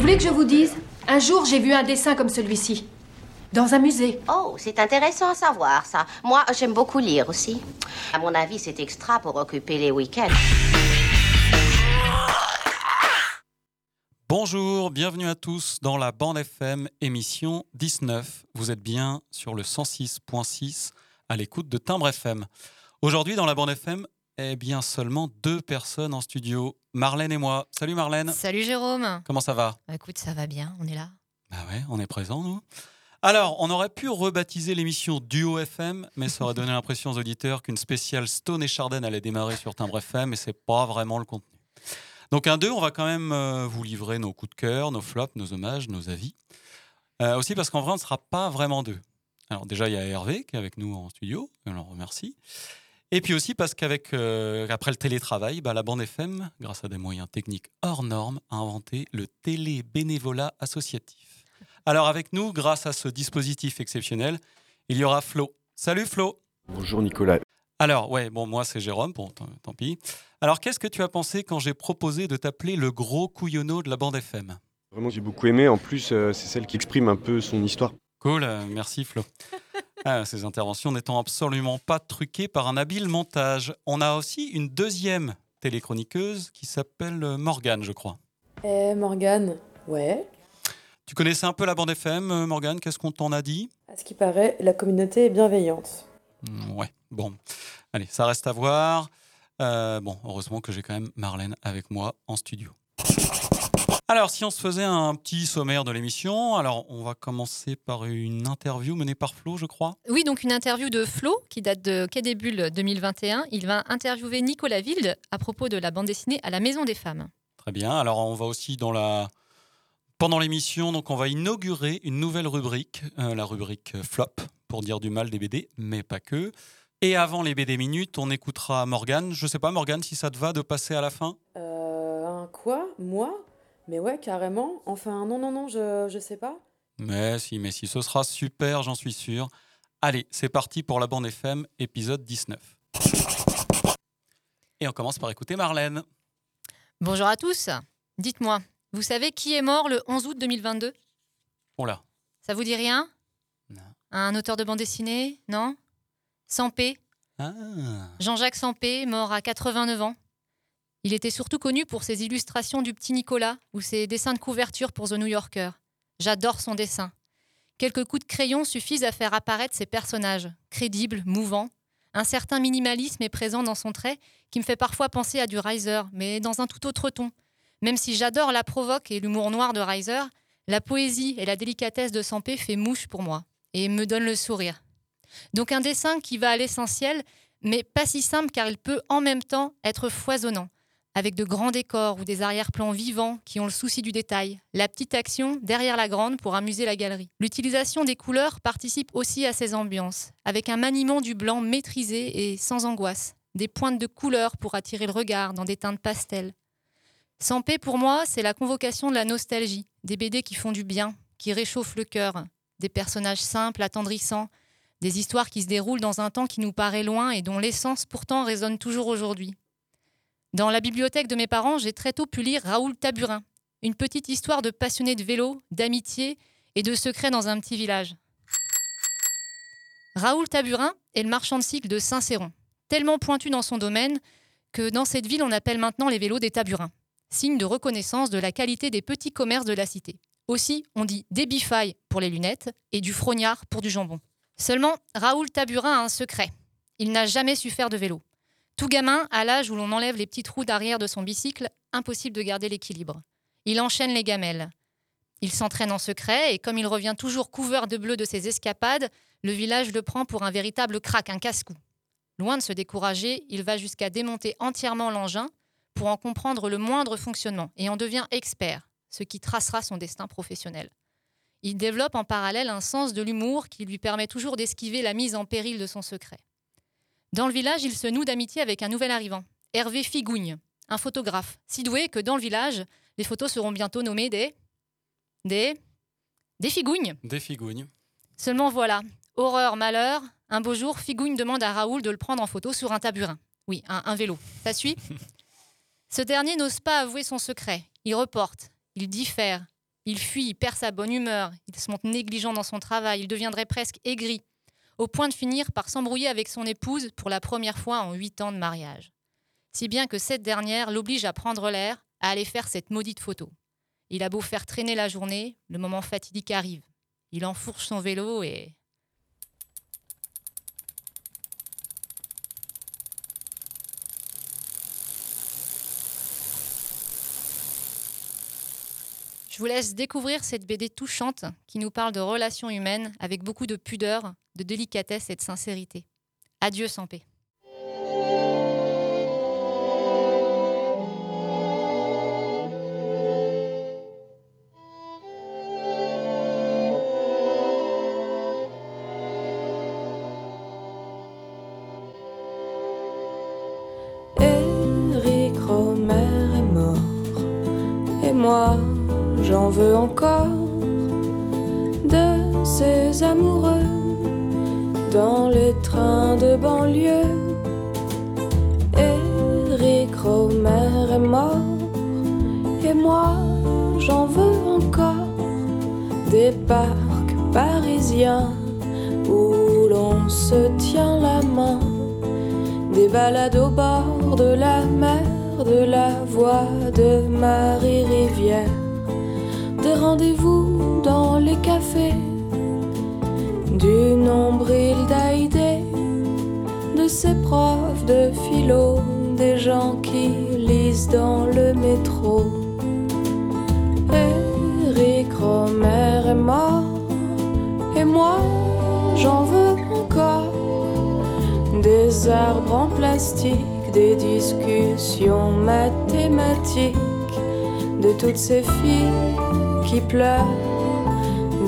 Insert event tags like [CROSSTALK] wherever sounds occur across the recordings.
Vous voulez que je vous dise? Un jour, j'ai vu un dessin comme celui-ci. Dans un musée. Oh, c'est intéressant à savoir, ça. Moi, j'aime beaucoup lire aussi. À mon avis, c'est extra pour occuper les week-ends. Bonjour, bienvenue à tous dans la bande FM émission 19. Vous êtes bien sur le 106.6 à l'écoute de Timbre FM. Aujourd'hui dans la bande FM, eh bien seulement deux personnes en studio, Marlène et moi. Salut Marlène. Salut Jérôme. Comment ça va? Bah, Écoute, ça va bien, on est là. Bah ouais, on est présents nous. Alors, on aurait pu rebaptiser l'émission Duo FM, mais ça aurait donné l'impression aux auditeurs qu'une spéciale Stone et Chardin allait démarrer sur Timbre FM, et c'est pas vraiment le contenu. Donc un 2, on va quand même euh, vous livrer nos coups de cœur, nos flops, nos hommages, nos avis. Euh, aussi parce qu'en vrai, on ne sera pas vraiment deux. Alors déjà, il y a Hervé qui est avec nous en studio, on le remercie. Et puis aussi parce qu'avec euh, après le télétravail, bah, la bande FM, grâce à des moyens techniques hors normes, a inventé le télé-bénévolat associatif. Alors avec nous, grâce à ce dispositif exceptionnel, il y aura Flo. Salut Flo Bonjour Nicolas. Alors, ouais, bon, moi c'est Jérôme, bon, tant, pis. Alors, qu'est-ce que tu as pensé quand j'ai proposé de t'appeler le gros couillonneau de la bande FM Vraiment, j'ai beaucoup aimé. En plus, euh, c'est celle qui exprime un peu son histoire. Cool, euh, merci Flo. Ah, ces interventions n'étant absolument pas truquées par un habile montage. On a aussi une deuxième téléchroniqueuse qui s'appelle euh, Morgane, je crois. Eh, Morgane Ouais. Tu connaissais un peu la bande FM, euh, Morgane? Qu'est-ce qu'on t'en a dit? À ce qui paraît, la communauté est bienveillante. Mm, Ouais, bon. Allez, ça reste à voir. Euh, bon, heureusement que j'ai quand même Marlène avec moi en studio. Alors, si on se faisait un petit sommaire de l'émission, alors on va commencer par une interview menée par Flo, je crois. Oui, donc une interview de Flo qui date de Quai des Bulles 2021. Il va interviewer Nicolas Wilde à propos de la bande dessinée à la Maison des Femmes. Très bien. Alors, on va aussi dans la. Pendant l'émission, donc on va inaugurer une nouvelle rubrique, euh, la rubrique flop, pour dire du mal des BD, mais pas que. Et avant les BD minutes, on écoutera Morgane. Je sais pas, Morgane, si ça te va de passer à la fin? Euh. Un quoi? Moi? Mais ouais, carrément. Enfin, non, non, non, je, je sais pas. Mais si, mais si, ce sera super, j'en suis sûr. Allez, c'est parti pour la bande FM, épisode 19. Et on commence par écouter Marlène. Bonjour à tous. Dites-moi, vous savez qui est mort le 11 août 2022 Oh là. Ça vous dit rien? Non. Un auteur de bande dessinée? Non? Sampé? Ah. Jean-Jacques Sampé, mort à 89 ans? Il était surtout connu pour ses illustrations du petit Nicolas ou ses dessins de couverture pour The New Yorker. J'adore son dessin. Quelques coups de crayon suffisent à faire apparaître ses personnages, crédibles, mouvants. Un certain minimalisme est présent dans son trait qui me fait parfois penser à du Riser, mais dans un tout autre ton. Même si j'adore la provoque et l'humour noir de Riser, la poésie et la délicatesse de Sampé fait mouche pour moi et me donne le sourire. Donc un dessin qui va à l'essentiel, mais pas si simple car il peut en même temps être foisonnant, avec de grands décors ou des arrière-plans vivants qui ont le souci du détail, la petite action derrière la grande pour amuser la galerie. L'utilisation des couleurs participe aussi à ces ambiances, avec un maniement du blanc maîtrisé et sans angoisse, des pointes de couleurs pour attirer le regard dans des teintes pastel. Sampé, pour moi, c'est la convocation de la nostalgie, des BD qui font du bien, qui réchauffent le cœur, des personnages simples, attendrissants, des histoires qui se déroulent dans un temps qui nous paraît loin et dont l'essence pourtant résonne toujours aujourd'hui. Dans la bibliothèque de mes parents, j'ai très tôt pu lire Raoul Taburin, une petite histoire de passionnés de vélo, d'amitié et de secrets dans un petit village. Raoul Taburin est le marchand de cycles de Saint-Céron, tellement pointu dans son domaine que dans cette ville on appelle maintenant les vélos des Taburins, signe de reconnaissance de la qualité des petits commerces de la cité. Aussi, on dit des bifailles pour les lunettes et du frognard pour du jambon. Seulement, Raoul Taburin a un secret. Il n'a jamais su faire de vélo. Tout gamin, à l'âge où l'on enlève les petites roues d'arrière de son bicycle, impossible de garder l'équilibre. Il enchaîne les gamelles. Il s'entraîne en secret et comme il revient toujours couvert de bleu de ses escapades, le village le prend pour un véritable crack, un casse-cou. Loin de se décourager, il va jusqu'à démonter entièrement l'engin pour en comprendre le moindre fonctionnement et en devient expert, ce qui tracera son destin professionnel. Il développe en parallèle un sens de l'humour qui lui permet toujours d'esquiver la mise en péril de son secret. Dans le village, il se noue d'amitié avec un nouvel arrivant, Hervé Figougne, un photographe, si doué que dans le village, les photos seront bientôt nommées des. des. des figouignes. Des figouignes. Seulement voilà, horreur, malheur, un beau jour, Figougne demande à Raoul de le prendre en photo sur un taburin. Oui, un, un vélo. Ça suit [LAUGHS] Ce dernier n'ose pas avouer son secret. Il reporte, il diffère, il fuit, il perd sa bonne humeur, il se montre négligent dans son travail, il deviendrait presque aigri, au point de finir par s'embrouiller avec son épouse pour la première fois en huit ans de mariage. Si bien que cette dernière l'oblige à prendre l'air, à aller faire cette maudite photo. Il a beau faire traîner la journée, le moment fatidique arrive. Il enfourche son vélo et vous laisse découvrir cette BD touchante qui nous parle de relations humaines avec beaucoup de pudeur, de délicatesse et de sincérité. Adieu sans paix. Des discussions mathématiques de toutes ces filles qui pleurent,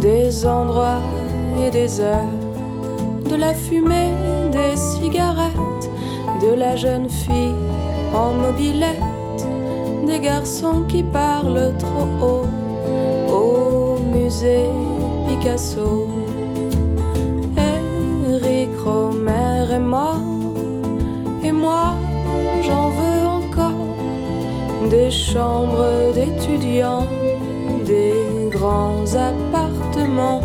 des endroits et des heures, de la fumée, des cigarettes, de la jeune fille en mobilette, des garçons qui parlent trop haut au musée Picasso. Eric Romer est mort et moi des chambres d'étudiants des grands appartements,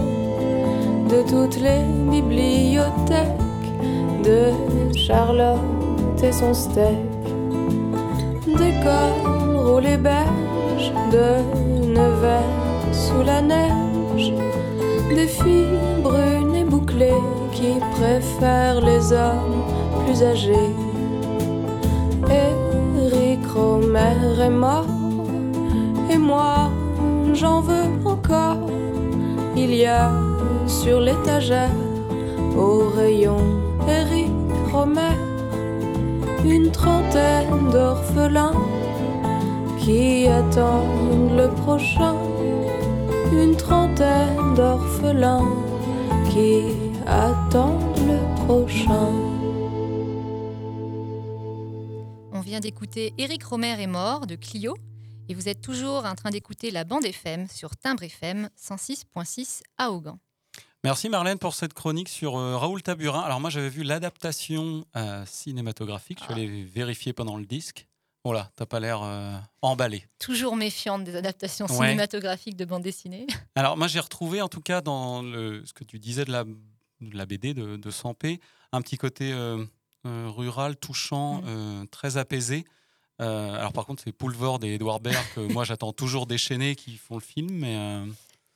de toutes les bibliothèques, de Charlotte et son steak, des cols roulés beige, de Nevers sous la neige, des filles brunes et bouclées qui préfèrent les hommes plus âgés. Eric Romer est et moi j'en veux encore. Il y a sur l'étagère, au rayon Eric Romer, une trentaine d'orphelins qui attendent le prochain. Une trentaine d'orphelins qui attendent le prochain. Vient d'écouter Éric Romer est mort de Clio et vous êtes toujours en train d'écouter la bande FM sur Timbre FM 106.6 à Augan. Merci Marlène pour cette chronique sur euh, Raoul Taburin. Alors moi j'avais vu l'adaptation euh, cinématographique, je suis allé vérifier pendant le disque. Voilà, t'as pas l'air euh, emballé. Toujours méfiante des adaptations Ouais. cinématographiques de bande dessinée. [LAUGHS] Alors moi j'ai retrouvé en tout cas dans le, ce que tu disais de la, de la BD de, de Sampé, un petit côté euh, rural, touchant, euh, très apaisé. Euh, alors par contre c'est Poulvord et Edouard Baird que moi j'attends toujours déchaînés qui font le film, mais euh,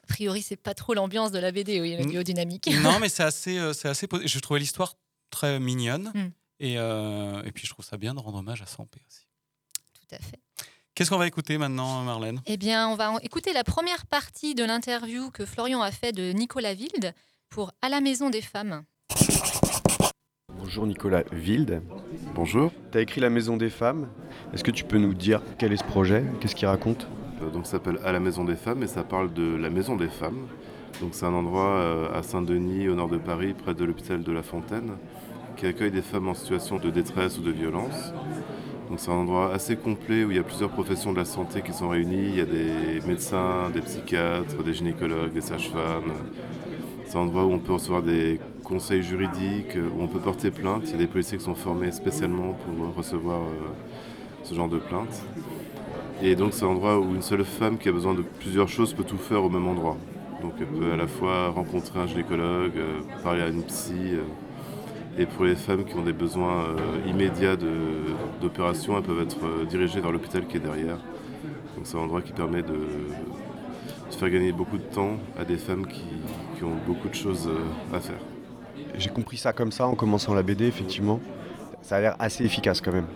A priori, c'est pas trop l'ambiance de la BD, oui, le Mm. dynamique. non [LAUGHS] mais c'est assez, euh, c'est assez. Je trouvais l'histoire très mignonne Mm. et, euh, et puis je trouve ça bien de rendre hommage à Sampé aussi. Tout à fait. Qu'est-ce qu'on va écouter maintenant Marlène? Eh bien, on va écouter la première partie de l'interview que Florian a fait de Nicolas Wilde pour À la Maison des Femmes. Bonjour Nicolas Wilde. Bonjour. Tu as écrit La Maison des Femmes. Est-ce que tu peux nous dire quel est ce projet? Qu'est-ce qu'il raconte? Euh, Donc ça s'appelle À la Maison des Femmes et ça parle de la Maison des Femmes. Donc c'est un endroit euh, à Saint-Denis, au nord de Paris, près de l'hôpital de La Fontaine, qui accueille des femmes en situation de détresse ou de violence. Donc c'est un endroit assez complet où il y a plusieurs professions de la santé qui sont réunies. Il y a des médecins, des psychiatres, des gynécologues, des sages-femmes. C'est un endroit où on peut recevoir des conseils juridiques, où on peut porter plainte. Il y a des policiers qui sont formés spécialement pour recevoir euh, ce genre de plainte. Et donc c'est un endroit où une seule femme qui a besoin de plusieurs choses peut tout faire au même endroit. Donc elle peut à la fois rencontrer un gynécologue, euh, parler à une psy. euh, et pour les femmes qui ont des besoins euh, immédiats d'opération, elles peuvent être euh, dirigées vers l'hôpital qui est derrière. Donc c'est un endroit qui permet de, faire gagner beaucoup de temps à des femmes qui, ont beaucoup de choses euh, à faire. J'ai compris ça comme ça en commençant la BD, effectivement. Ça a l'air assez efficace quand même.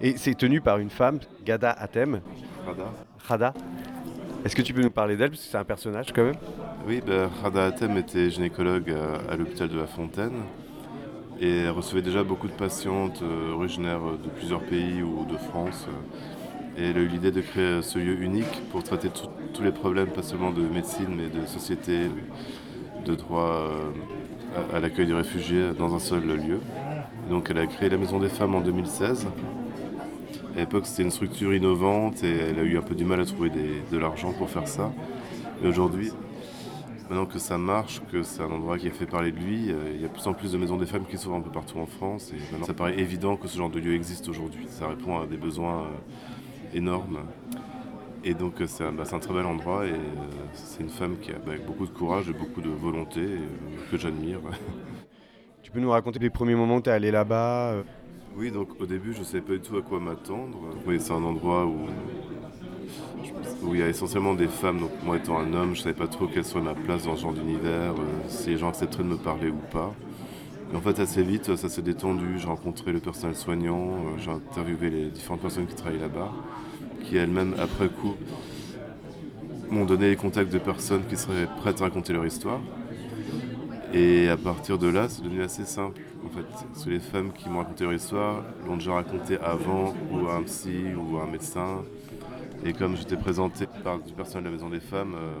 Et c'est tenu par une femme, Gada Atem. Rada Rada. Est-ce que tu peux nous parler d'elle Parce que c'est un personnage quand même? Oui, ben, Rada Hatem était gynécologue à, à l'hôpital de La Fontaine et elle recevait déjà beaucoup de patientes euh, originaires de plusieurs pays ou de France. euh, et elle a eu l'idée de créer ce lieu unique pour traiter tout- tous les problèmes, pas seulement de médecine, mais de société, de droit euh, à, l'accueil des réfugiés dans un seul lieu. Donc elle a créé la Maison des Femmes en 2016. À l'époque, c'était une structure innovante et elle a eu un peu du mal à trouver de l'argent pour faire ça. Mais aujourd'hui, maintenant que ça marche, que c'est un endroit qui est fait parler de lui, euh, il y a de plus en plus de maisons des femmes qui s'ouvrent un peu partout en France. Et maintenant, ça paraît évident que ce genre de lieu existe aujourd'hui. Ça répond à des besoins euh, énormes. Et donc, euh, c'est un, bah, c'est un très bel endroit et euh, c'est une femme qui a bah, beaucoup de courage et beaucoup de volonté et, euh, que j'admire. [LAUGHS] Tu peux nous raconter les premiers moments où tu es allé là-bas euh, Oui, donc au début, je ne savais pas du tout à quoi m'attendre. Oui, c'est un endroit où, où il y a essentiellement des femmes. Donc moi, étant un homme, je ne savais pas trop quelle serait ma place dans ce genre d'univers, si les gens accepteraient de me parler ou pas. Et en fait, assez vite, ça s'est détendu. J'ai rencontré le personnel soignant, j'ai interviewé les différentes personnes qui travaillent là-bas, qui elles-mêmes, après coup, m'ont donné les contacts de personnes qui seraient prêtes à raconter leur histoire. Et à partir de là, c'est devenu assez simple. En fait, que les femmes qui m'ont raconté leur histoire l'ont déjà raconté avant, ou à un psy, ou à un médecin. Et comme j'étais présenté par du personnel de la Maison des Femmes, euh,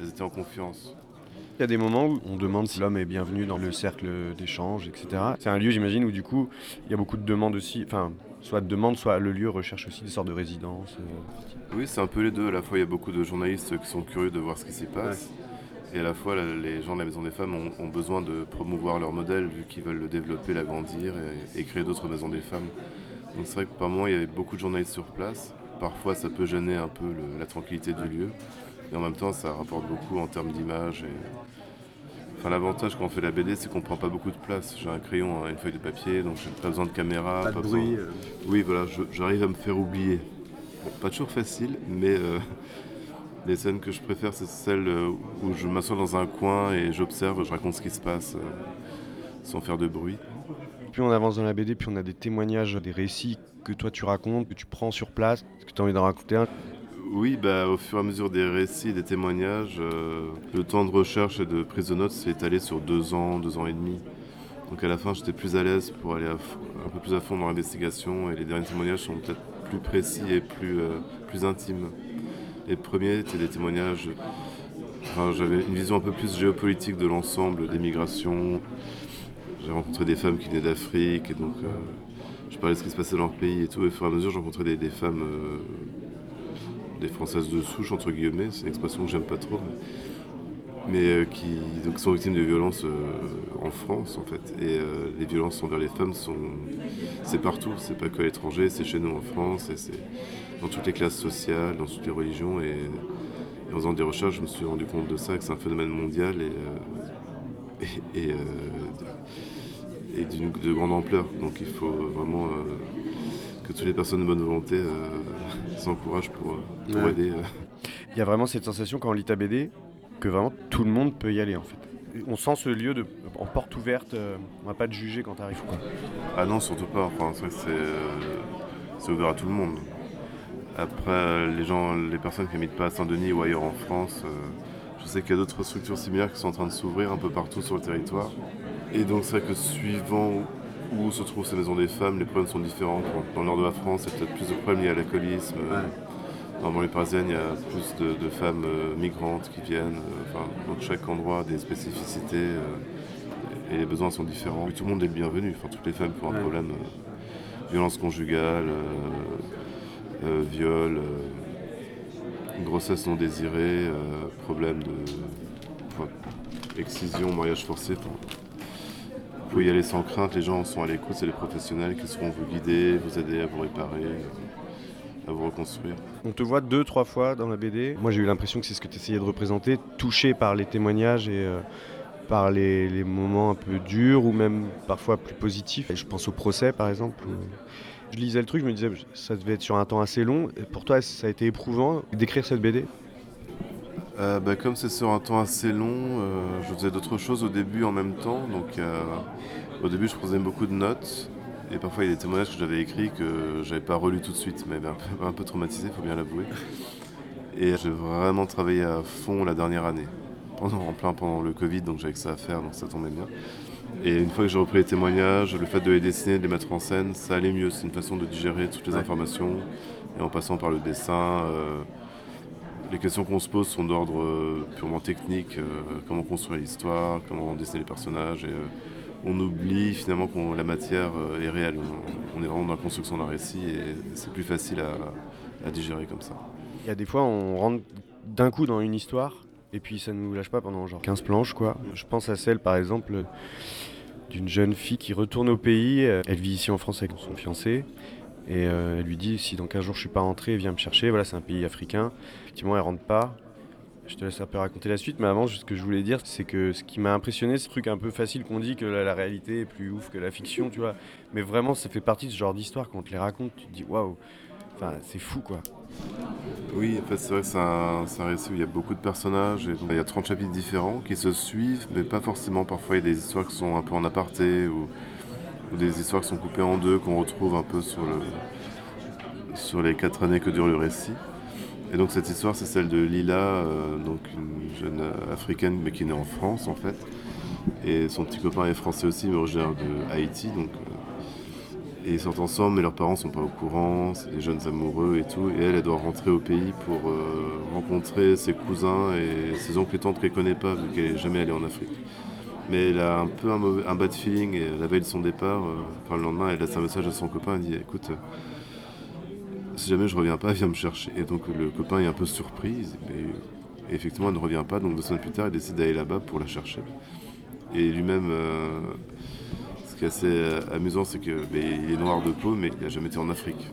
elles étaient en confiance. Il y a des moments où on demande si l'homme est bienvenu dans le cercle d'échange, etc. C'est un lieu, j'imagine, où du coup, il y a beaucoup de demandes aussi. Enfin, soit de demandes, soit le lieu recherche aussi des sortes de résidences. euh. Oui, c'est un peu les deux. À la fois, il y a beaucoup de journalistes qui sont curieux de voir ce qui s'y passe. Et à la fois, les gens de la Maison des Femmes ont, ont besoin de promouvoir leur modèle, vu qu'ils veulent le développer, l'agrandir et, et créer d'autres maisons des femmes. Donc c'est vrai que par moment, il y avait beaucoup de journalistes sur place. Parfois, ça peut gêner un peu le- la tranquillité du lieu. Et en même temps, ça rapporte beaucoup en termes d'image. Et... Enfin, l'avantage quand on fait la BD, c'est qu'on prend pas beaucoup de place. J'ai un crayon, une feuille de papier, donc j'ai pas besoin de caméra. Pas de besoin- bruit, euh. Oui, voilà, j'arrive à me faire oublier. Bon, pas toujours facile, mais euh, [LAUGHS] les scènes que je préfère, c'est celles euh, où je m'assois dans un coin et j'observe, je raconte ce qui se passe euh, sans faire de bruit. Plus on avance dans la BD, plus on a des témoignages, des récits que toi tu racontes, que tu prends sur place. Est-ce que tu as envie d'en raconter un Oui, bah, au fur et à mesure des récits des témoignages, euh, le temps de recherche et de prise de notes s'est étalé sur deux ans, deux ans et demi. Donc à la fin, j'étais plus à l'aise pour aller un peu plus à fond dans l'investigation et les derniers témoignages sont peut-être plus précis et plus, euh, intimes. Les premiers étaient des témoignages. J'avais une vision un peu plus géopolitique de l'ensemble des migrations. J'ai rencontré des femmes qui venaient d'Afrique et donc euh, je parlais de ce qui se passait dans leur pays et tout. Et au fur et à mesure, j'ai rencontré des, femmes, des françaises de souche, entre guillemets. C'est une expression que j'aime pas trop. Mais, euh, qui sont victimes de violences euh, en France, en fait. Et euh, les violences envers les femmes sont. C'est partout, c'est pas que à l'étranger, c'est chez nous en France, et c'est dans toutes les classes sociales, dans toutes les religions. Et, en faisant des recherches, je me suis rendu compte de ça, que c'est un phénomène mondial et, et, d'une- de grande ampleur. Donc il faut vraiment que toutes les personnes de bonne volonté euh, [LAUGHS] s'encouragent pour, euh, pour Ouais. aider. euh. Il y a vraiment cette sensation quand on lit ta BD que vraiment tout le monde peut y aller en fait. On sent ce lieu de, en porte ouverte, euh, on va pas te juger quand t'arrives. quoi. Ah non, surtout pas. Enfin, c'est vrai que c'est, euh, c'est ouvert à tout le monde. Après, les gens, les personnes qui habitent pas à Saint-Denis ou ailleurs en France, euh, je sais qu'il y a d'autres structures similaires qui sont en train de s'ouvrir un peu partout sur le territoire. Et donc c'est vrai que suivant où se trouvent ces maisons des femmes, les problèmes sont différents. Dans le nord de la France, il y a peut-être plus de problèmes liés à l'alcoolisme. Dans les parisiennes, il y a plus de, de femmes euh, migrantes qui viennent. euh, enfin, dans chaque endroit, des spécificités euh, et les besoins sont différents. Et tout le monde est le bienvenu. Enfin, toutes les femmes qui ont un Ouais. problème, euh, violence conjugale, viol, grossesse non désirée, problème de enfin, excision, mariage forcé. enfin, pouvez y aller sans crainte, les gens sont à l'écoute, c'est les professionnels qui seront vous guider, vous aider à vous réparer, à vous reconstruire. On te voit deux, trois fois dans la BD. Moi, j'ai eu l'impression que c'est ce que tu essayais de représenter, touché par les témoignages et euh, par les, les moments un peu durs ou même parfois plus positifs. Et je pense au procès, par exemple. où Je lisais le truc, je me disais, ça devait être sur un temps assez long. Et pour toi, ça a été éprouvant d'écrire cette BD Euh, bah, comme c'est sur un temps assez long, euh, je faisais d'autres choses au début en même temps. Donc, euh, au début, je prenais beaucoup de notes. Et parfois, il y a des témoignages que j'avais écrits que j'avais pas relus tout de suite, mais un peu, un peu traumatisé, faut bien l'avouer. Et j'ai vraiment travaillé à fond la dernière année, pendant, en plein pendant le Covid, donc j'avais que ça à faire, donc ça tombait bien. Et une fois que j'ai repris les témoignages, le fait de les dessiner, de les mettre en scène, ça allait mieux. C'est une façon de digérer toutes les informations. Et en passant par le dessin, euh, les questions qu'on se pose sont d'ordre euh, purement technique. euh, comment construire l'histoire, comment dessiner les personnages. Et, euh, on oublie finalement que la matière est réelle. On, on est vraiment dans la construction d'un récit et c'est plus facile à, à digérer comme ça. Il y a des fois, on rentre d'un coup dans une histoire et puis ça ne nous lâche pas pendant genre 15 planches, quoi. Je pense à celle, par exemple, d'une jeune fille qui retourne au pays. Elle vit ici en France avec son fiancé. Et euh, elle lui dit si dans 15 jours je suis pas rentré, viens me chercher. Voilà, c'est un pays africain. Effectivement, elle rentre pas. Je te laisse un peu raconter la suite, mais avant, ce que je voulais dire, c'est que ce qui m'a impressionné, ce truc un peu facile qu'on dit que la, réalité est plus ouf que la fiction, tu vois. Mais vraiment, ça fait partie de ce genre d'histoire. Quand on te les raconte, tu te dis waouh, enfin, c'est fou, quoi. Oui, en fait, c'est vrai que c'est un, un récit où il y a beaucoup de personnages. Il y a 30 chapitres différents qui se suivent, mais pas forcément. Parfois, il y a des histoires qui sont un peu en aparté ou des histoires qui sont coupées en deux, qu'on retrouve un peu sur, le, sur les quatre années que dure le récit. Et donc, cette histoire, c'est celle de Lila, euh, donc une jeune euh, africaine, mais qui est née en France, en fait. Et son petit copain est français aussi, mais originaire de Haïti. Donc, euh, et ils sortent ensemble, mais leurs parents sont pas au courant, c'est des jeunes amoureux et tout. Et elle, elle doit rentrer au pays pour rencontrer ses cousins et ses oncles et tantes qu'elle connaît pas, vu qu'elle est jamais allée en Afrique. Mais elle a un peu un, bad feeling, et la veille de son départ, euh, enfin le lendemain, elle laisse un message à son copain, elle dit écoute, euh, si jamais je reviens pas, viens me chercher. Et donc le copain est un peu surpris, mais et effectivement, elle ne revient pas, donc deux semaines plus tard, il décide d'aller là-bas pour la chercher. Et lui-même, euh, ce qui est assez amusant, c'est qu'il est noir de peau, mais il n'a jamais été en Afrique.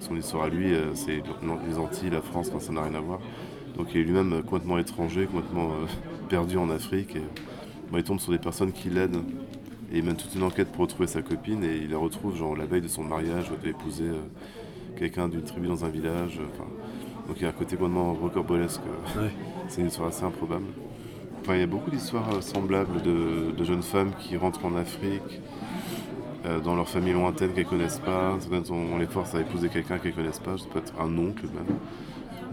Son histoire à lui, c'est les Antilles, la France, ça n'a rien à voir. Donc il est lui-même complètement étranger, complètement perdu en Afrique. Il tombe sur des personnes qui l'aident. Et il mène toute une enquête pour retrouver sa copine et il la retrouve genre la veille de son mariage, où elle doit épouser euh, quelqu'un d'une tribu dans un village. euh, donc il y a un côté complètement rocambolesque. euh, [LAUGHS] C'est une histoire assez improbable. Enfin, il y a beaucoup d'histoires euh, semblables de, de jeunes femmes qui rentrent en Afrique, euh, dans leur famille lointaine qu'elles connaissent pas. Certaines, on, on les force à épouser quelqu'un qu'elles connaissent pas, ça peut être un oncle même.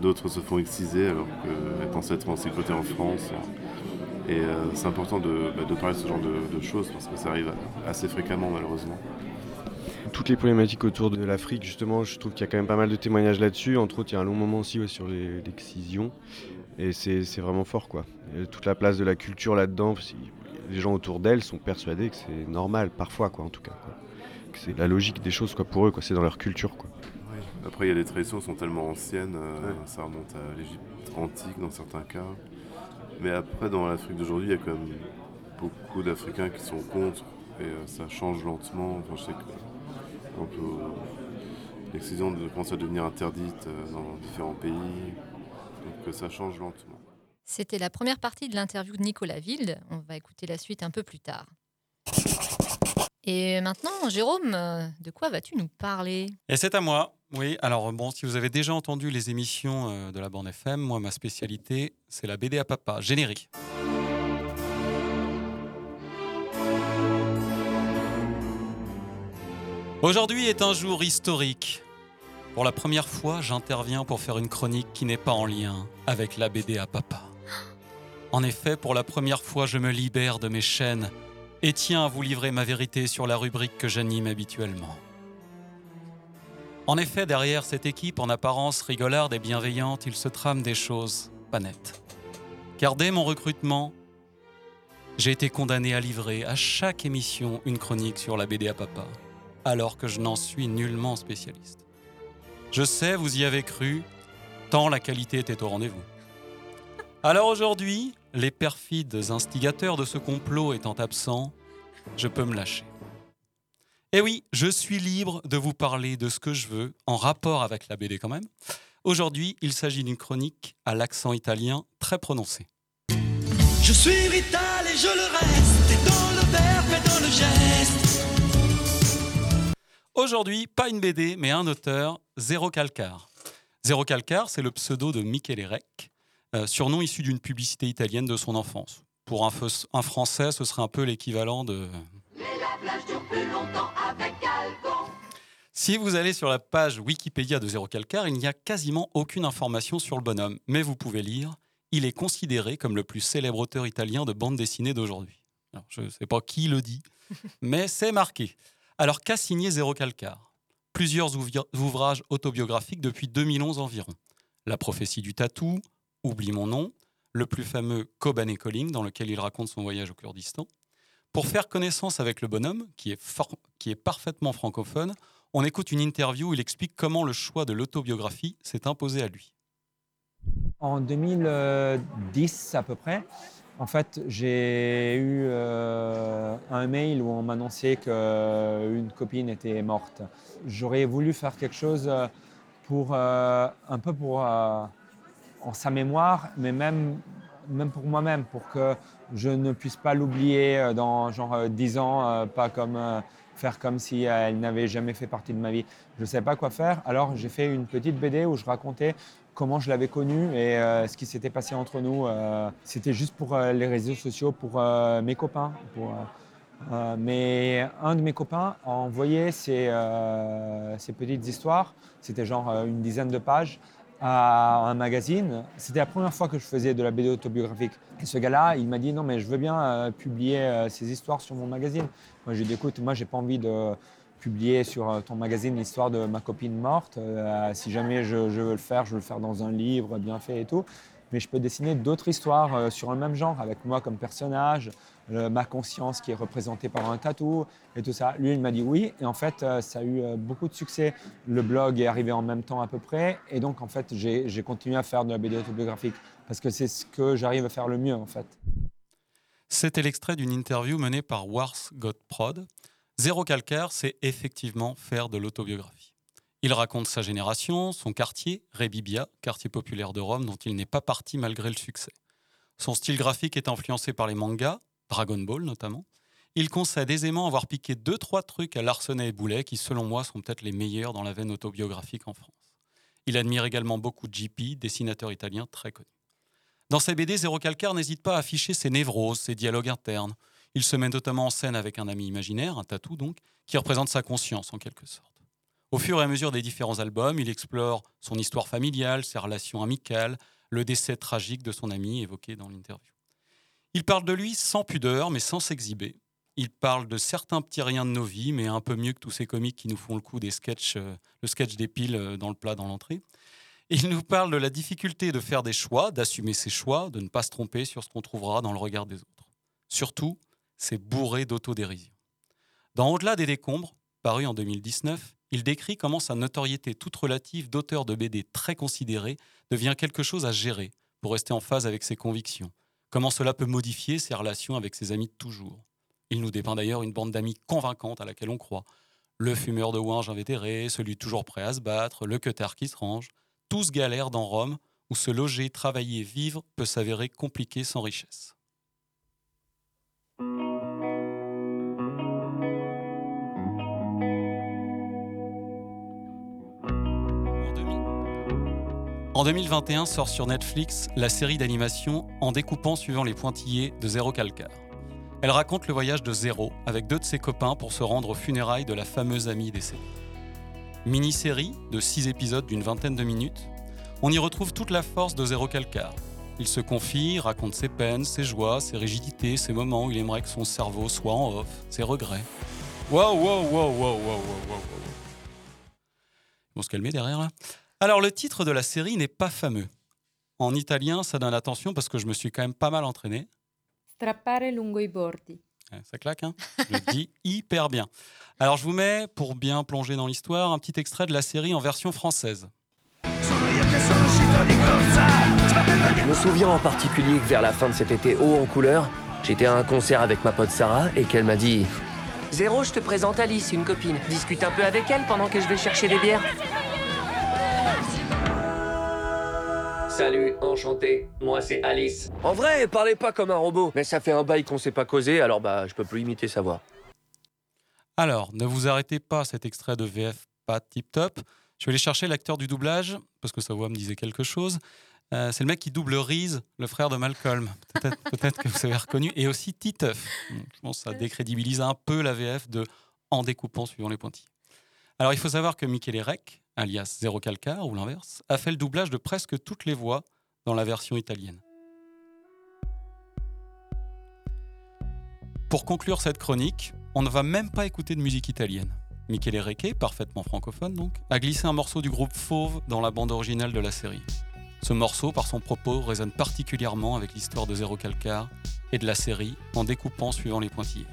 D'autres se font exciser alors qu'elles pensent être en sécurité en France. Et euh, c'est important de, bah, de parler de ce genre de, de choses parce que ça arrive assez fréquemment malheureusement. Toutes les problématiques autour de l'Afrique, justement, je trouve qu'il y a quand même pas mal de témoignages là-dessus. Entre autres, il y a un long moment aussi ouais, sur les- l'excision. Et c'est c'est vraiment fort, quoi. Et toute la place de la culture là-dedans, les gens autour d'elle sont persuadés que c'est normal, parfois, quoi, en tout cas. quoi. Que c'est la logique des choses, quoi, pour eux, quoi. C'est dans leur culture, quoi. Après, il y a des traditions qui sont tellement anciennes, euh, ça remonte à l'Égypte antique dans certains cas. Mais après, dans l'Afrique d'aujourd'hui, il y a quand même beaucoup d'Africains qui sont contre et euh, ça change lentement. Enfin, je sais que par exemple, au- l'excision commence à devenir interdite euh, dans différents pays, donc euh, ça change lentement. C'était la première partie de l'interview de Nicolas Wilde. On va écouter la suite un peu plus tard. Et maintenant, Jérôme, euh, de quoi vas-tu nous parler? Et c'est à moi. Oui, alors bon, si vous avez déjà entendu les émissions euh, de la bande FM, moi, ma spécialité, c'est la BD à papa, générique. Aujourd'hui est un jour historique. Pour la première fois, j'interviens pour faire une chronique qui n'est pas en lien avec la BD à papa. En effet, pour la première fois, je me libère de mes chaînes et tiens à vous livrer ma vérité sur la rubrique que j'anime habituellement. En effet, derrière cette équipe en apparence rigolarde et bienveillante, il se trame des choses pas nettes. Car dès mon recrutement, j'ai été condamné à livrer à chaque émission une chronique sur la BD à papa, alors que je n'en suis nullement spécialiste. Je sais, vous y avez cru, tant la qualité était au rendez-vous. Alors aujourd'hui, les perfides instigateurs de ce complot étant absents, je peux me lâcher. Et oui, je suis libre de vous parler de ce que je veux, en rapport avec la BD quand même. Aujourd'hui, il s'agit d'une chronique à l'accent italien très prononcé. Je suis vital et je le reste, et dans le verbe et dans le geste. Aujourd'hui, pas une BD, mais un auteur, Zéro Calcar. Zéro Calcar, c'est le pseudo de Michele Rec, euh, surnom issu d'une publicité italienne de son enfance. Pour un, un français, ce serait un peu l'équivalent de si vous allez sur la page Wikipédia de Zéro Calcar, il n'y a quasiment aucune information sur le bonhomme, mais vous pouvez lire il est considéré comme le plus célèbre auteur italien de bande dessinée d'aujourd'hui. Je ne sais pas qui le dit, [LAUGHS] mais c'est marqué. Alors qu'a signé Zéro Calcar Plusieurs ouvrages autobiographiques depuis 2011 environ. La prophétie du tatou, Oublie mon nom, le plus fameux Koban Calling, dans lequel il raconte son voyage au Kurdistan, pour faire connaissance avec le bonhomme, qui est, qui est parfaitement francophone, on écoute une interview où il explique comment le choix de l'autobiographie s'est imposé à lui. En 2010 à peu près, en fait, j'ai eu euh, un mail où on m'annonçait qu'une copine était morte. J'aurais voulu faire quelque chose pour euh, un peu pour en sa mémoire, mais même même pour moi-même, pour que je ne puisse pas l'oublier euh, dans genre 10 euh, ans, euh, pas comme faire comme si elle n'avait jamais fait partie de ma vie. Je ne savais pas quoi faire, alors j'ai fait une petite BD où je racontais comment je l'avais connue et ce qui s'était passé entre nous. C'était juste pour les réseaux sociaux, pour mes copains. Mais un de mes copains a envoyé ces, ces petites histoires, c'était genre une dizaine de pages, à un magazine. C'était la première fois que je faisais de la BD autobiographique. Et ce gars-là, il m'a dit non mais je veux bien euh, publier euh, ces histoires sur mon magazine. Moi j'ai dit écoute, moi j'ai pas envie de publier sur euh, ton magazine l'histoire de ma copine morte. si jamais je, je, veux le faire, je veux le faire dans un livre bien fait et tout mais je peux dessiner d'autres histoires euh, sur le même genre, avec moi comme personnage, ma conscience qui est représentée par un tatou et tout ça. Lui, il m'a dit oui, et en fait, euh, ça a eu euh, beaucoup de succès. Le blog est arrivé en même temps à peu près, et donc en fait, j'ai continué à faire de la BD autobiographique, parce que c'est ce que j'arrive à faire le mieux en fait. C'était l'extrait d'une interview menée par Wars Got Prod. Zéro calcaire, c'est effectivement faire de l'autobiographie. Il raconte sa génération, son quartier, Rebibia, quartier populaire de Rome dont il n'est pas parti malgré le succès. Son style graphique est influencé par les mangas, Dragon Ball notamment. Il concède aisément avoir piqué deux trois trucs à Larsenet et Boulet qui selon moi sont peut-être les meilleurs dans la veine autobiographique en France. Il admire également beaucoup JP, dessinateur italien très connu. Dans ses BD, Zéro Calcar n'hésite pas à afficher ses névroses, ses dialogues internes. Il se met notamment en scène avec un ami imaginaire, un tatou donc, qui représente sa conscience en quelque sorte. Au fur et à mesure des différents albums, il explore son histoire familiale, ses relations amicales, le décès tragique de son ami évoqué dans l'interview. Il parle de lui sans pudeur, mais sans s'exhiber. Il parle de certains petits riens de nos vies, mais un peu mieux que tous ces comiques qui nous font le coup des sketchs, euh, le sketch des piles euh, dans le plat dans l'entrée. Il nous parle de la difficulté de faire des choix, d'assumer ses choix, de ne pas se tromper sur ce qu'on trouvera dans le regard des autres. Surtout, c'est bourré d'autodérision. Dans Au-delà des décombres, paru en 2019, il décrit comment sa notoriété toute relative d'auteur de BD très considéré devient quelque chose à gérer pour rester en phase avec ses convictions, comment cela peut modifier ses relations avec ses amis de toujours. Il nous dépeint d'ailleurs une bande d'amis convaincante à laquelle on croit. Le fumeur de ouinge invétéré, celui toujours prêt à se battre, le cutter qui se range, tous galèrent dans Rome où se loger, travailler, vivre peut s'avérer compliqué sans richesse. En 2021 sort sur Netflix la série d'animation En découpant suivant les pointillés de Zéro Calcar. Elle raconte le voyage de Zéro avec deux de ses copains pour se rendre aux funérailles de la fameuse amie décédée. Mini-série de 6 épisodes d'une vingtaine de minutes, on y retrouve toute la force de Zéro Calcar. Il se confie, raconte ses peines, ses joies, ses rigidités, ses moments où il aimerait que son cerveau soit en off, ses regrets. Wow, wow, wow, wow, wow, wow, wow. Ils vont se calmer derrière là. Alors le titre de la série n'est pas fameux. En italien, ça donne attention parce que je me suis quand même pas mal entraîné. Strappare lungo i bordi. Ouais, Ça claque, hein? Je le dis [LAUGHS] hyper bien. Alors je vous mets, pour bien plonger dans l'histoire, un petit extrait de la série en version française. Je me souviens en particulier que vers la fin de cet été haut en couleur, j'étais à un concert avec ma pote Sarah et qu'elle m'a dit Zéro, je te présente Alice, une copine. Discute un peu avec elle pendant que je vais chercher des bières. Salut, enchanté. Moi, c'est Alice. En vrai, parlez pas comme un robot. Mais ça fait un bail qu'on s'est pas causé, alors bah, je peux plus imiter sa voix. Alors, ne vous arrêtez pas cet extrait de VF pas tip top. Je vais aller chercher l'acteur du doublage, parce que sa voix me disait quelque chose. Euh, c'est le mec qui double Reese, le frère de Malcolm. Peut-être [LAUGHS] que vous avez reconnu. Et aussi Titeuf. Donc, Je pense que ça décrédibilise un peu la VF de En découpant suivant les pointillés. Alors, il faut savoir que Michele Rec, alias Zéro Calcar, ou l'inverse, a fait le doublage de presque toutes les voix dans la version italienne. Pour conclure cette chronique, on ne va même pas écouter de musique italienne. Michele Recche, parfaitement francophone donc, a glissé un morceau du groupe Fauve dans la bande originale de la série. Ce morceau, par son propos, résonne particulièrement avec l'histoire de Zéro Calcar et de la série en découpant suivant les pointillés.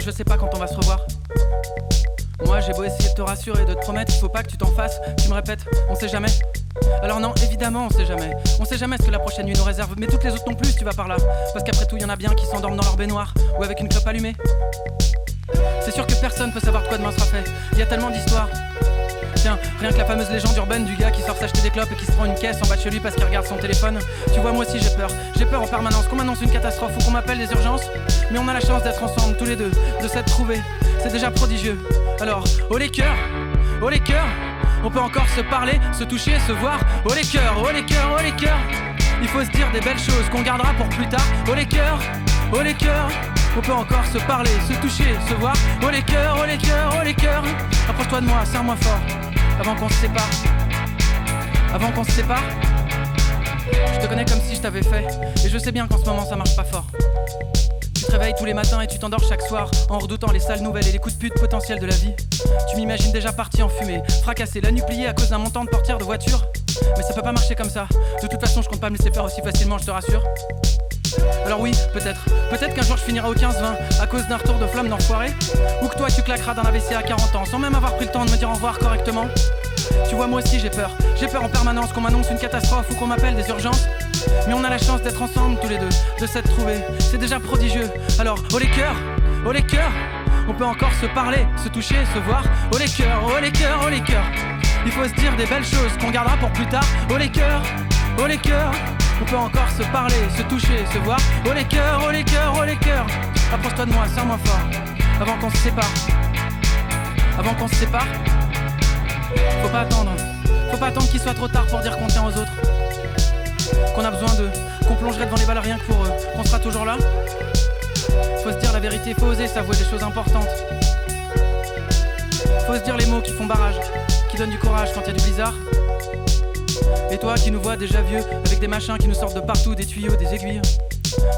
Je sais pas quand on va se revoir. Moi j'ai beau essayer de te rassurer, de te promettre, il faut pas que tu t'en fasses. Tu me répètes, on sait jamais. Alors non, évidemment, on sait jamais. On sait jamais ce que la prochaine nuit nous réserve, mais toutes les autres non plus, tu vas par là. Parce qu'après tout, il y en a bien qui s'endorment dans leur baignoire ou avec une clope allumée. C'est sûr que personne peut savoir de quoi demain sera fait. Il y a tellement d'histoires. Rien que la fameuse légende urbaine du gars qui sort s'acheter des clopes et qui se prend une caisse en bas de chez lui parce qu'il regarde son téléphone. Tu vois, moi aussi j'ai peur. J'ai peur en permanence qu'on m'annonce une catastrophe ou qu'on m'appelle des urgences. Mais on a la chance d'être ensemble tous les deux, de s'être trouvés. C'est déjà prodigieux. Alors, oh les cœurs, oh les cœurs, on peut encore se parler, se toucher, se voir. Oh les cœurs, oh les cœurs, oh les cœurs. Il faut se dire des belles choses qu'on gardera pour plus tard. Oh les cœurs, oh les cœurs. On peut encore se parler, se toucher, se voir. Oh les cœurs, oh les cœurs, oh les cœurs. Approche-toi de moi, serre-moi fort. Avant qu'on se sépare. Avant qu'on se sépare. Je te connais comme si je t'avais fait. Et je sais bien qu'en ce moment ça marche pas fort. Tu te réveilles tous les matins et tu t'endors chaque soir en redoutant les sales nouvelles et les coups de pute potentiels de la vie. Tu m'imagines déjà parti en fumée, fracassé, la pliée à cause d'un montant de portière de voiture. Mais ça peut pas marcher comme ça. De toute façon, je compte pas me laisser faire aussi facilement, je te rassure. Alors oui, peut-être. Peut-être qu'un jour je finirai au 15-20 à cause d'un retour de flamme d'enfoiré. Ou que toi tu claqueras dans l'AVC à 40 ans sans même avoir pris le temps de me dire au revoir correctement. Tu vois, moi aussi j'ai peur. J'ai peur en permanence qu'on m'annonce une catastrophe ou qu'on m'appelle des urgences. Mais on a la chance d'être ensemble tous les deux, de s'être trouvés. C'est déjà prodigieux. Alors, oh les cœurs, oh les cœurs. On peut encore se parler, se toucher, se voir. Oh les cœurs, oh les cœurs, oh les cœurs. Il faut se dire des belles choses qu'on gardera pour plus tard. Oh les cœurs, oh les cœurs. On peut encore se parler, se toucher, se voir. Oh les cœurs, oh les cœurs, oh les cœurs. Approche-toi de moi, serre-moi fort. Avant qu'on se sépare. Avant qu'on se sépare. Faut pas attendre. Faut pas attendre qu'il soit trop tard pour dire qu'on tient aux autres. Qu'on a besoin d'eux. Qu'on plongerait devant les balles rien que pour eux. Qu'on sera toujours là. Faut se dire la vérité, faut oser s'avouer des choses importantes. Faut se dire les mots qui font barrage, qui donnent du courage quand y a du blizzard. Et toi qui nous vois déjà vieux, avec des machins qui nous sortent de partout, des tuyaux, des aiguilles.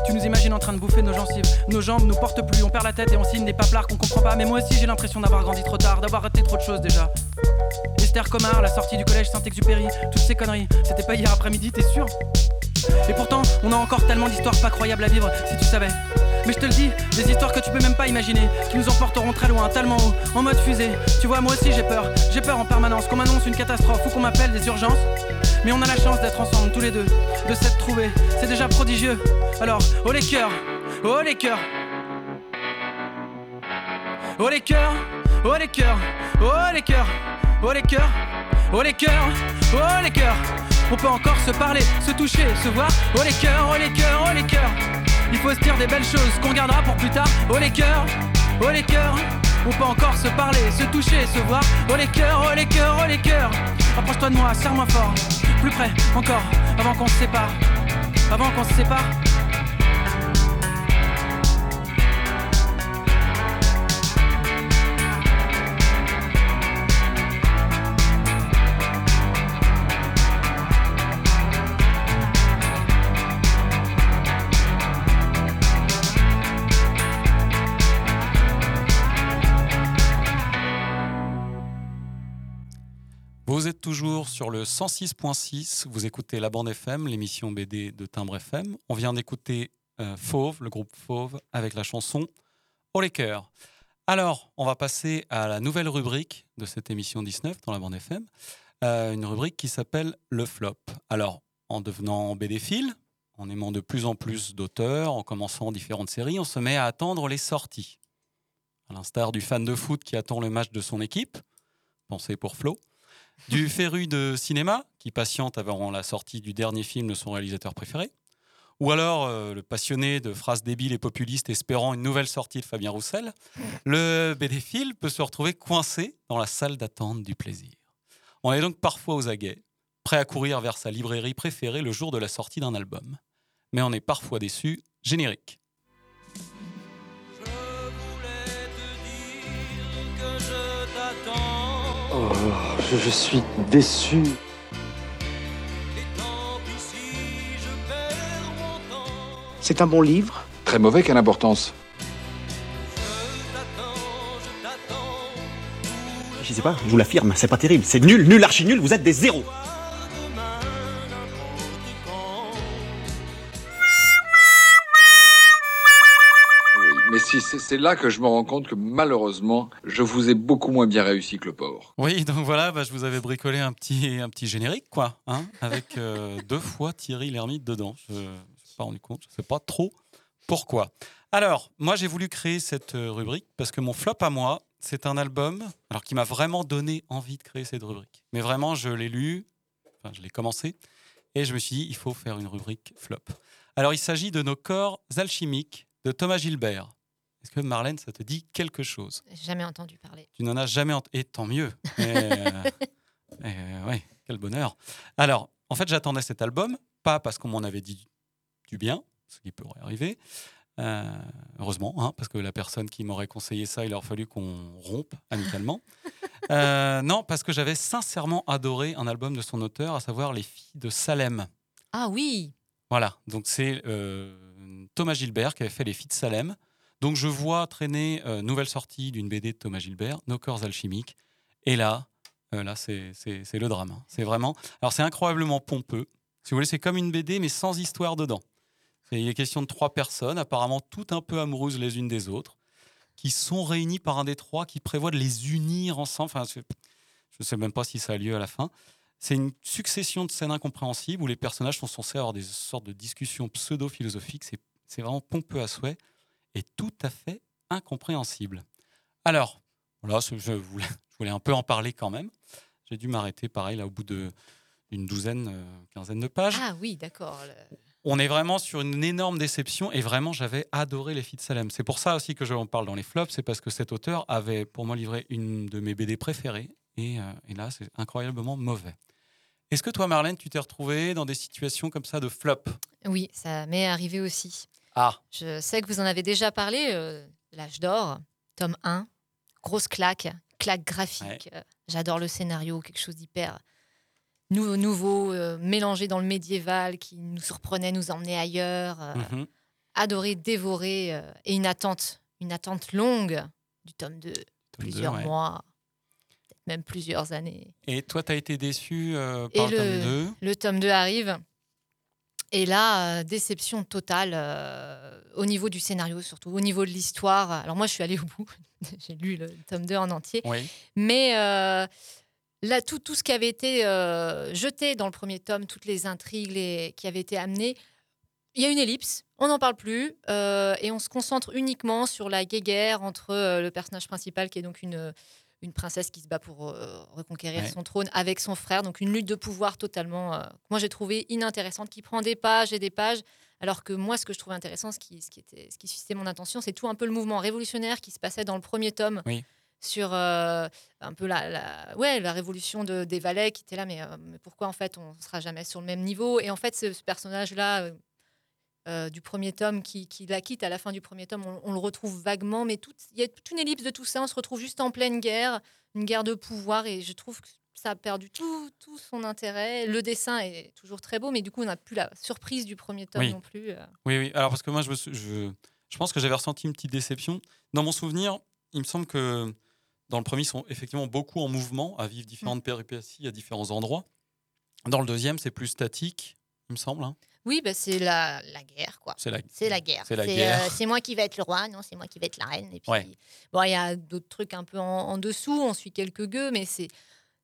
Tu nous imagines en train de bouffer nos gencives. Nos jambes nous portent plus, on perd la tête et on signe des paplards qu'on comprend pas. Mais moi aussi j'ai l'impression d'avoir grandi trop tard, d'avoir raté trop de choses déjà. Esther Comard, la sortie du collège Saint-Exupéry, toutes ces conneries, c'était pas hier après-midi, t'es sûr? Et pourtant, on a encore tellement d'histoires pas croyables à vivre, si tu savais. Mais je te le dis, des histoires que tu peux même pas imaginer, qui nous emporteront très loin, tellement haut, en mode fusée. Tu vois, moi aussi j'ai peur, j'ai peur en permanence qu'on m'annonce une catastrophe ou qu'on m'appelle des urgences. Mais on a la chance d'être ensemble tous les deux, de s'être trouvés, c'est déjà prodigieux. Alors, oh les cœurs, oh les cœurs. Oh les cœurs, oh les cœurs, oh les cœurs, oh les cœurs, oh les cœurs, oh les cœurs, On peut encore se parler, se toucher, se voir. Oh les cœurs, oh les cœurs, oh les cœurs. Il faut se dire des belles choses qu'on gardera pour plus tard. Oh les cœurs, oh les cœurs. On peut encore se parler, se toucher, se voir. Oh les cœurs, oh les cœurs, oh les cœurs. Approche-toi de moi, serre-moi fort. Plus près, encore, avant qu'on se sépare. Avant qu'on se sépare. Toujours sur le 106.6, vous écoutez la bande FM, l'émission BD de Timbre FM. On vient d'écouter euh, Fauve, le groupe Fauve, avec la chanson Oh les cœurs. Alors, on va passer à la nouvelle rubrique de cette émission 19 dans la bande FM, euh, une rubrique qui s'appelle Le Flop. Alors, en devenant BD-fil, en aimant de plus en plus d'auteurs, en commençant différentes séries, on se met à attendre les sorties. À l'instar du fan de foot qui attend le match de son équipe, pensez pour Flo du féru de cinéma, qui patiente avant la sortie du dernier film de son réalisateur préféré, ou alors euh, le passionné de phrases débiles et populistes espérant une nouvelle sortie de Fabien Roussel, le BD-Fil peut se retrouver coincé dans la salle d'attente du plaisir. On est donc parfois aux aguets, prêt à courir vers sa librairie préférée le jour de la sortie d'un album. Mais on est parfois déçu, générique. Je, je suis déçu. C'est un bon livre. Très mauvais, quelle importance Je sais pas, je vous l'affirme, c'est pas terrible. C'est nul, nul, archi nul, vous êtes des zéros. C'est là que je me rends compte que malheureusement, je vous ai beaucoup moins bien réussi que le pauvre. Oui, donc voilà, bah, je vous avais bricolé un petit, un petit générique, quoi, hein, avec euh, deux fois Thierry Lhermitte dedans. Je ne me suis pas rendu compte, je ne sais pas trop pourquoi. Alors, moi, j'ai voulu créer cette euh, rubrique parce que mon flop à moi, c'est un album alors qui m'a vraiment donné envie de créer cette rubrique. Mais vraiment, je l'ai lu, je l'ai commencé, et je me suis dit, il faut faire une rubrique flop. Alors, il s'agit de Nos corps alchimiques de Thomas Gilbert. Est-ce que Marlène, ça te dit quelque chose? Jamais entendu parler. Tu n'en as jamais entendu. Et tant mieux. Euh, [LAUGHS] euh, ouais, quel bonheur. Alors, en fait, j'attendais cet album, pas parce qu'on m'en avait dit du bien, ce qui pourrait arriver. euh, heureusement, hein, parce que la personne qui m'aurait conseillé ça, il aurait fallu qu'on rompe amicalement. [LAUGHS] Euh, non, parce que j'avais sincèrement adoré un album de son auteur, à savoir Les filles de Salem. Ah oui Voilà, donc c'est Thomas Gilbert qui avait fait Les filles de Salem. Donc je vois traîner euh, nouvelle sortie d'une BD de Thomas Gilbert, Nos corps alchimiques. Et là, euh, là c'est le drame. hein. C'est vraiment. Alors c'est incroyablement pompeux. Si vous voulez, c'est comme une BD mais sans histoire dedans. Il est question de trois personnes, apparemment toutes un peu amoureuses les unes des autres, qui sont réunies par un des trois qui prévoit de les unir ensemble. Enfin, je ne sais même pas si ça a lieu à la fin. C'est une succession de scènes incompréhensibles où les personnages sont censés avoir des sortes de discussions pseudo-philosophiques. C'est vraiment pompeux à souhait et tout à fait incompréhensible. Alors, voilà, je voulais, je voulais un peu en parler quand même. J'ai dû m'arrêter, pareil, là, au bout de- d'une douzaine, euh, quinzaine de pages. Ah oui, d'accord. le- On est vraiment sur une énorme déception et vraiment j'avais adoré les filles de Salem. C'est pour ça aussi que je en parle dans les flops, c'est parce que cet auteur avait pour moi livré une de mes BD préférées et, euh, et là c'est incroyablement mauvais. Est-ce que toi Marlène, tu t'es retrouvée dans des situations comme ça de flop? Oui, ça m'est arrivé aussi. Ah, Je sais que vous en avez déjà parlé, euh, L'âge d'or, tome 1, grosse claque, claque graphique. euh, J'adore le scénario, quelque chose d'hyper nou- nouveau, euh, mélangé dans le médiéval, qui nous surprenait, nous emmenait ailleurs. euh, Mhm. Adoré, dévoré, et une attente, une attente longue du tome 2, plusieurs ouais. mois, même plusieurs années. et toi tu as été déçu euh, Et par le, le, tome 2 le tome 2 arrive. Et là, euh, déception totale euh, au niveau du scénario, surtout au niveau de l'histoire. Alors moi, je suis allée au bout. [LAUGHS] J'ai lu le tome 2 en entier. Oui. Mais euh, là, tout, tout ce qui avait été euh, jeté dans le premier tome, toutes les intrigues les, qui avaient été amenées, il y a une ellipse, on n'en parle plus, et on se concentre uniquement sur la guéguerre entre le personnage principal, qui est donc une, une princesse qui se bat pour euh, reconquérir Ouais. son trône avec son frère. Donc une lutte de pouvoir totalement, euh, moi j'ai trouvé inintéressante, qui prend des pages et des pages. Alors que moi, ce que je trouvais intéressant, ce qui, ce qui, était, ce qui suscitait mon attention, c'est tout un peu le mouvement révolutionnaire qui se passait dans le premier tome Oui. sur euh, un peu la, la- ouais, la révolution de, des valets qui était là, mais, mais pourquoi en fait on ne sera jamais sur le même niveau? Et en fait, ce, ce personnage-là euh, du premier tome qui, qui la quitte à la fin du premier tome, on, on le retrouve vaguement, mais il y a toute une ellipse de tout ça. On se retrouve juste en pleine guerre, une guerre de pouvoir, et je trouve que ça a perdu tout, tout son intérêt. Le dessin est toujours très beau, mais du coup, on n'a plus la surprise du premier tome Oui. non plus. euh. Oui, oui. Alors, parce que moi, je, je, je pense que j'avais ressenti une petite déception. Dans mon souvenir, il me semble que dans le premier, ils sont effectivement beaucoup en mouvement, à vivre différentes péripéties à différents endroits. Dans le deuxième, c'est plus statique, il me semble. hein. Oui, bah, c'est la, la guerre, quoi. C'est la- la guerre. c'est la C'est, guerre. euh, c'est moi qui vais être le roi, non, c'est moi qui vais être la reine. Et puis, Ouais. bon, il y a d'autres trucs un peu en, en dessous. On suit quelques gueux, mais c'est,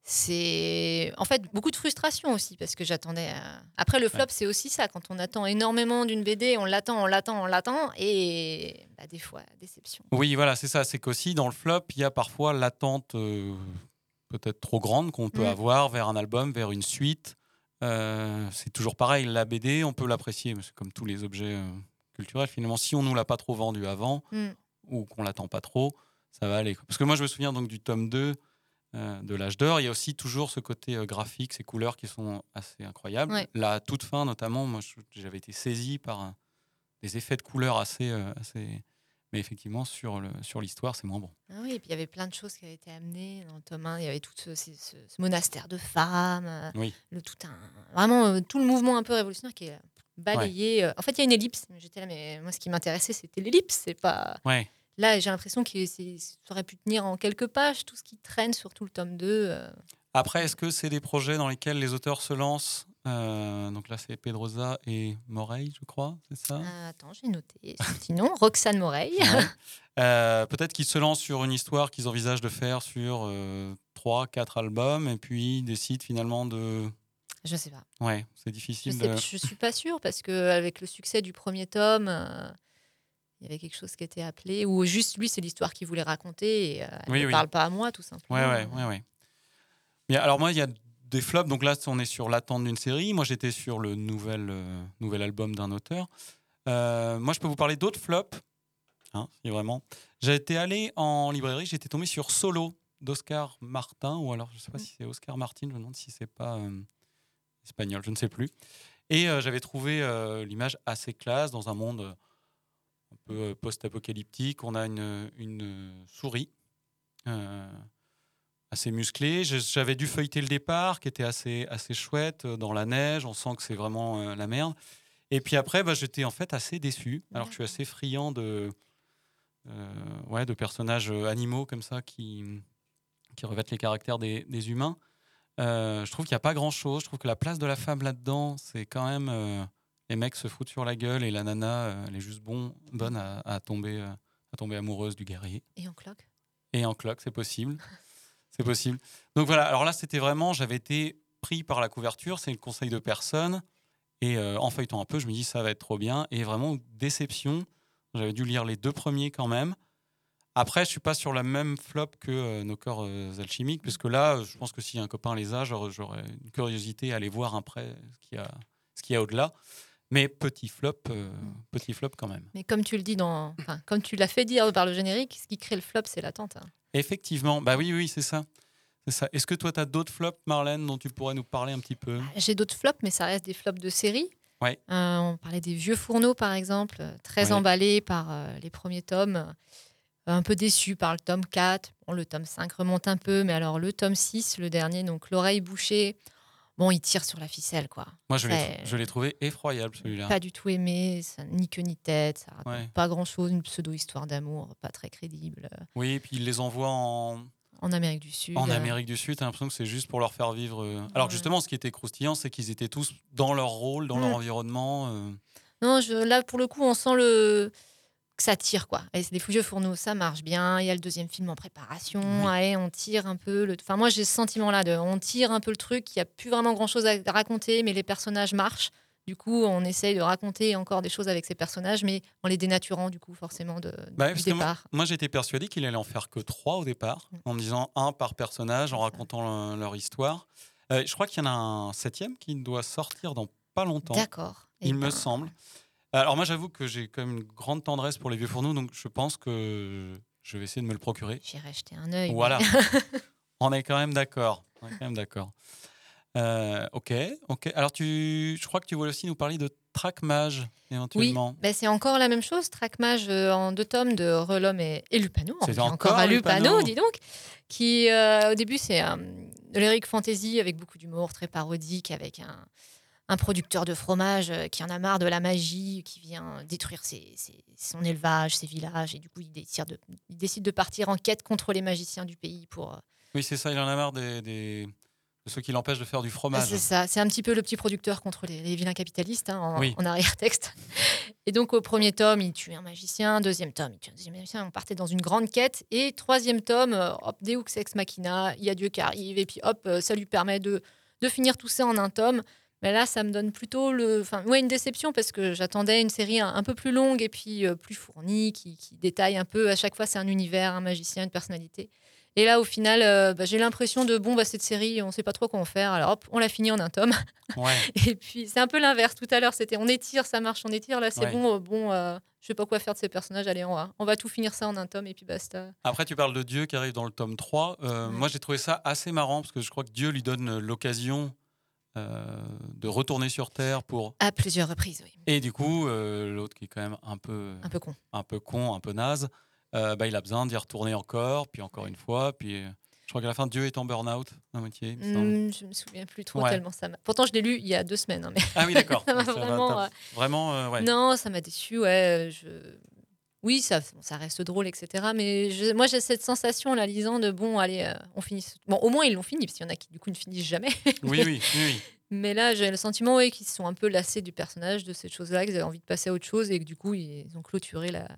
c'est en fait beaucoup de frustration aussi parce que j'attendais. euh, Après, le flop, c'est aussi ça. Quand on attend énormément d'une BD, on l'attend, on l'attend, on l'attend, et bah, des fois, déception. Oui, voilà, c'est ça. C'est qu'aussi, dans le flop, il y a parfois l'attente euh, peut-être trop grande qu'on peut Mm. avoir vers un album, vers une suite. Euh, c'est toujours pareil, la BD, on peut l'apprécier, mais c'est comme tous les objets euh, culturels. Finalement, si on nous l'a pas trop vendu avant, Mm. ou qu'on l'attend pas trop, ça va aller. Parce que moi, je me souviens donc du tome 2 euh, de l'âge d'or. Il y a aussi toujours ce côté graphique, ces couleurs qui sont assez incroyables. Ouais. La toute fin, notamment, moi, j'avais été saisi par un- des effets de couleurs assez, assez... Mais effectivement, sur le- sur l'histoire, c'est moins bon. Ah oui, et puis il y avait plein de choses qui avaient été amenées dans le tome 1. Il y avait tout ce, ce- ce- ce monastère de femmes, euh, Oui. le, tout un, vraiment euh, tout le mouvement un peu révolutionnaire qui est balayé. euh. En fait, il y a une ellipse. J'étais là, mais moi, ce qui m'intéressait, c'était l'ellipse. C'est pas. Ouais. Là, j'ai l'impression que ça aurait pu tenir en quelques pages tout ce qui traîne sur tout le tome 2. Euh. Après, est-ce que c'est des projets dans lesquels les auteurs se lancent? Euh, Donc là, c'est Pedrosa et Morey, je crois, c'est ça? Ah, attends, j'ai noté. Sinon, Roxane Morey. Ouais. [LAUGHS] Euh, Peut-être qu'ils se lancent sur une histoire qu'ils envisagent de faire sur 3, 4 albums et puis ils décident finalement de. Je sais pas. Ouais, c'est Je difficile sais, de. je suis pas sûre parce que avec le succès du premier tome, euh, il y avait quelque chose qui était appelé ou juste lui, c'est l'histoire qu'il voulait raconter et euh, elle Oui, ne oui. parle pas à moi tout simplement. Ouais, ouais, ouais, ouais. Alors, moi, il y a des flops. Donc là, on est sur l'attente d'une série. Moi, j'étais sur le nouvel, euh, nouvel album d'un auteur. Euh, moi, je peux vous parler d'autres flops. Hein, si vraiment. Été allé en librairie, j'étais tombé sur Solo d'Oscar Martin, ou alors je ne sais pas si c'est Oscar Martin, je me demande si c'est pas euh, espagnol, je ne sais plus. Et j'avais trouvé l'image assez classe dans un monde un peu post-apocalyptique. On a une, souris assez musclée. Je- J'avais dû feuilleter le départ, qui était assez, assez chouette, euh, dans la neige. On sent que c'est vraiment euh, la merde. Et puis après, bah, j'étais en fait assez déçu. Alors que je suis assez friand de, euh, ouais, de personnages animaux comme ça qui, qui revêtent les caractères des, des humains. Euh, je trouve qu'il n'y a pas grand chose. Je trouve que la place de la femme là-dedans, c'est quand même. euh, les mecs se foutent sur la gueule et la nana, elle est juste bon, bonne à, à tomber, à tomber amoureuse du guerrier. Et en cloque? Et en cloque, c'est possible. [LAUGHS] c'est possible. Donc voilà, alors là, c'était vraiment, j'avais été pris par la couverture, c'est le conseil de personne. Et euh, en feuilletant un peu, je me dis, ça va être trop bien. Et vraiment, déception. J'avais dû lire les deux premiers quand même. Après, je suis pas sur la même flop que euh, nos corps euh, alchimiques, puisque là, je pense que si un copain les a, j'aurais une curiosité à aller voir après ce qu'il y a, ce qu'il y a au-delà. Mais petit flop, petit flop quand même. Mais comme tu le dis comme tu l'as fait dire par le générique, ce qui crée le flop, c'est l'attente. hein. Effectivement, bah oui, oui, c'est ça. C'est ça. Est-ce que toi, tu as d'autres flops, Marlène, dont tu pourrais nous parler un petit peu? J'ai d'autres flops, mais ça reste des flops de série. Ouais. Euh, on parlait des vieux fourneaux, par exemple, euh, très Ouais. emballés par euh, les premiers tomes, euh, un peu déçus par le tome 4. Bon, le tome 5 remonte un peu, mais alors le tome 6, le dernier, donc l'oreille bouchée, bon, il tire sur la ficelle, quoi. Moi, je l'ai, trouvé effroyable, celui-là. Pas du tout aimé, ça, ni queue ni tête, ça raconte Ouais. pas grand-chose, une pseudo-histoire d'amour, pas très crédible. Oui, et puis il les envoie en, En Amérique du Sud. en Amérique du Sud. T'as l'impression que c'est juste pour leur faire vivre. euh, Alors que justement, ce qui était croustillant, c'est qu'ils étaient tous dans leur rôle, dans leur Mm. environnement. euh. Non, je, là, pour le coup, on sent le... que ça tire, quoi. Et c'est des vieux fourneaux, ça marche bien. Il y a le deuxième film en préparation. Allez, on tire un peu. Le... Enfin, moi, j'ai ce sentiment-là de... On tire un peu le truc. Il n'y a plus vraiment grand-chose à raconter, mais les personnages marchent. Du coup, on essaye de raconter encore des choses avec ces personnages, mais en les dénaturant, du coup, forcément, de, Bah, du moi, départ. moi, j'étais persuadé qu'il allait en faire que trois au départ, Mm. en me disant un par personnage, en racontant le- leur histoire. Euh, je crois qu'il y en a un septième qui doit sortir dans pas longtemps. D'accord. Eh Il me ben- semble. Alors moi, j'avoue que j'ai quand même une grande tendresse pour les vieux fourneaux, donc je pense que je vais essayer de me le procurer. J'irai jeter un œil. Voilà. [LAUGHS] On est quand même d'accord. On est quand même d'accord. Euh, ok, ok. Alors tu, je crois que tu voulais aussi nous parler de Trackmage Oui, éventuellement. ben, c'est encore la même chose. Trackmage euh, en deux tomes de Relom et, et Lupano. C'est encore à Lupano. Lupano, dis donc. Qui, euh, au début, c'est euh, de l'Eric Fantasy avec beaucoup d'humour, très parodique, avec un, un producteur de fromage euh, qui en a marre de la magie, qui vient détruire ses- ses- son élevage, ses villages. Et du coup, il décide, de, il décide de partir en quête contre les magiciens du pays pour. euh, Oui, c'est ça. Il en a marre des, des- de ceux qui l'empêchent de faire du fromage. C'est ça, c'est un petit peu le petit producteur contre les, les vilains capitalistes hein, en, Oui. en arrière-texte. Et donc au premier tome, il tue un magicien, deuxième tome, il tue un deuxième magicien, on partait dans une grande quête, et troisième tome, euh, hop, Deus Ex Machina, il y a Dieu qui arrive, et puis hop, ça lui permet de, de finir tout ça en un tome. Mais là, ça me donne plutôt le, enfin, ouais, une déception parce que j'attendais une série un, un peu plus longue et puis euh, plus fournie, qui, qui détaille un peu. À chaque fois, c'est un univers, un magicien, une personnalité. Et là, au final, euh, bah, j'ai l'impression de bon, bah, cette série, on sait pas trop quoi en faire. Alors hop, on l'a fini en un tome. [LAUGHS] Ouais. Et puis c'est un peu l'inverse. Tout à l'heure, c'était on étire, ça marche, on étire. Là, c'est Ouais. bon, euh, bon, euh, je sais pas quoi faire de ces personnages. Allez, on va, on va tout finir ça en un tome et puis basta. Après, tu parles de Dieu qui arrive dans le tome 3. Euh, Moi, j'ai trouvé ça assez marrant parce que je crois que Dieu lui donne l'occasion de retourner sur Terre pour. À plusieurs reprises, oui. Et du coup, euh, l'autre qui est quand même un peu, Un peu con. un peu con, un peu naze, euh, bah, il a besoin d'y retourner encore, puis encore une fois, puis euh, je crois qu'à la fin, Dieu est en burn-out à moitié. Hmm, je me souviens plus trop Ouais. tellement ça. m'a- Pourtant, je l'ai lu il y a deux semaines. hein, mais Ah oui, d'accord. [LAUGHS] vraiment. euh, Vraiment, euh, ouais. Non, ça m'a déçu. Ouais, je... Oui, ça, reste drôle, etc. Mais je- moi, j'ai cette sensation en la lisant de bon, allez, euh, on finit. Bon, au moins, ils l'ont fini, parce qu'il y en a qui, du coup, ne finissent jamais. Oui, oui, oui. [LAUGHS] Mais là, j'ai le sentiment oui, qu'ils se sont un peu lassés du personnage, de cette chose-là, qu'ils avaient envie de passer à autre chose et que du coup, ils ont clôturé la,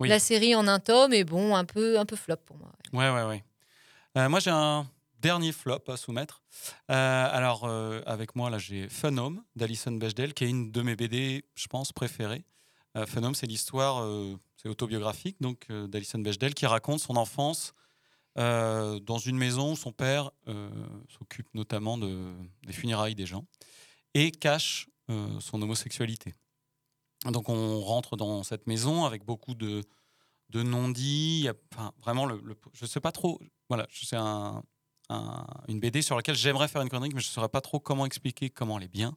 Oui. la série en un tome. Et bon, un peu, un peu flop pour moi. Ouais, ouais, ouais. Euh, moi, j'ai un dernier flop à soumettre. Euh, alors, euh, avec moi, là, j'ai Fun Home d'Alison Bechdel, qui est une de mes BD, je pense, préférées. Euh, Home, c'est l'histoire, euh, c'est autobiographique, donc euh, d'Alison Bechdel, qui raconte son enfance dans une maison où son père s'occupe notamment de, des funérailles des gens et cache son homosexualité. Donc, on rentre dans cette maison avec beaucoup de de non-dits. vraiment, je ne sais pas trop. Voilà, c'est un, un- une BD sur laquelle j'aimerais faire une chronique, mais je ne saurais pas trop comment expliquer comment elle est bien.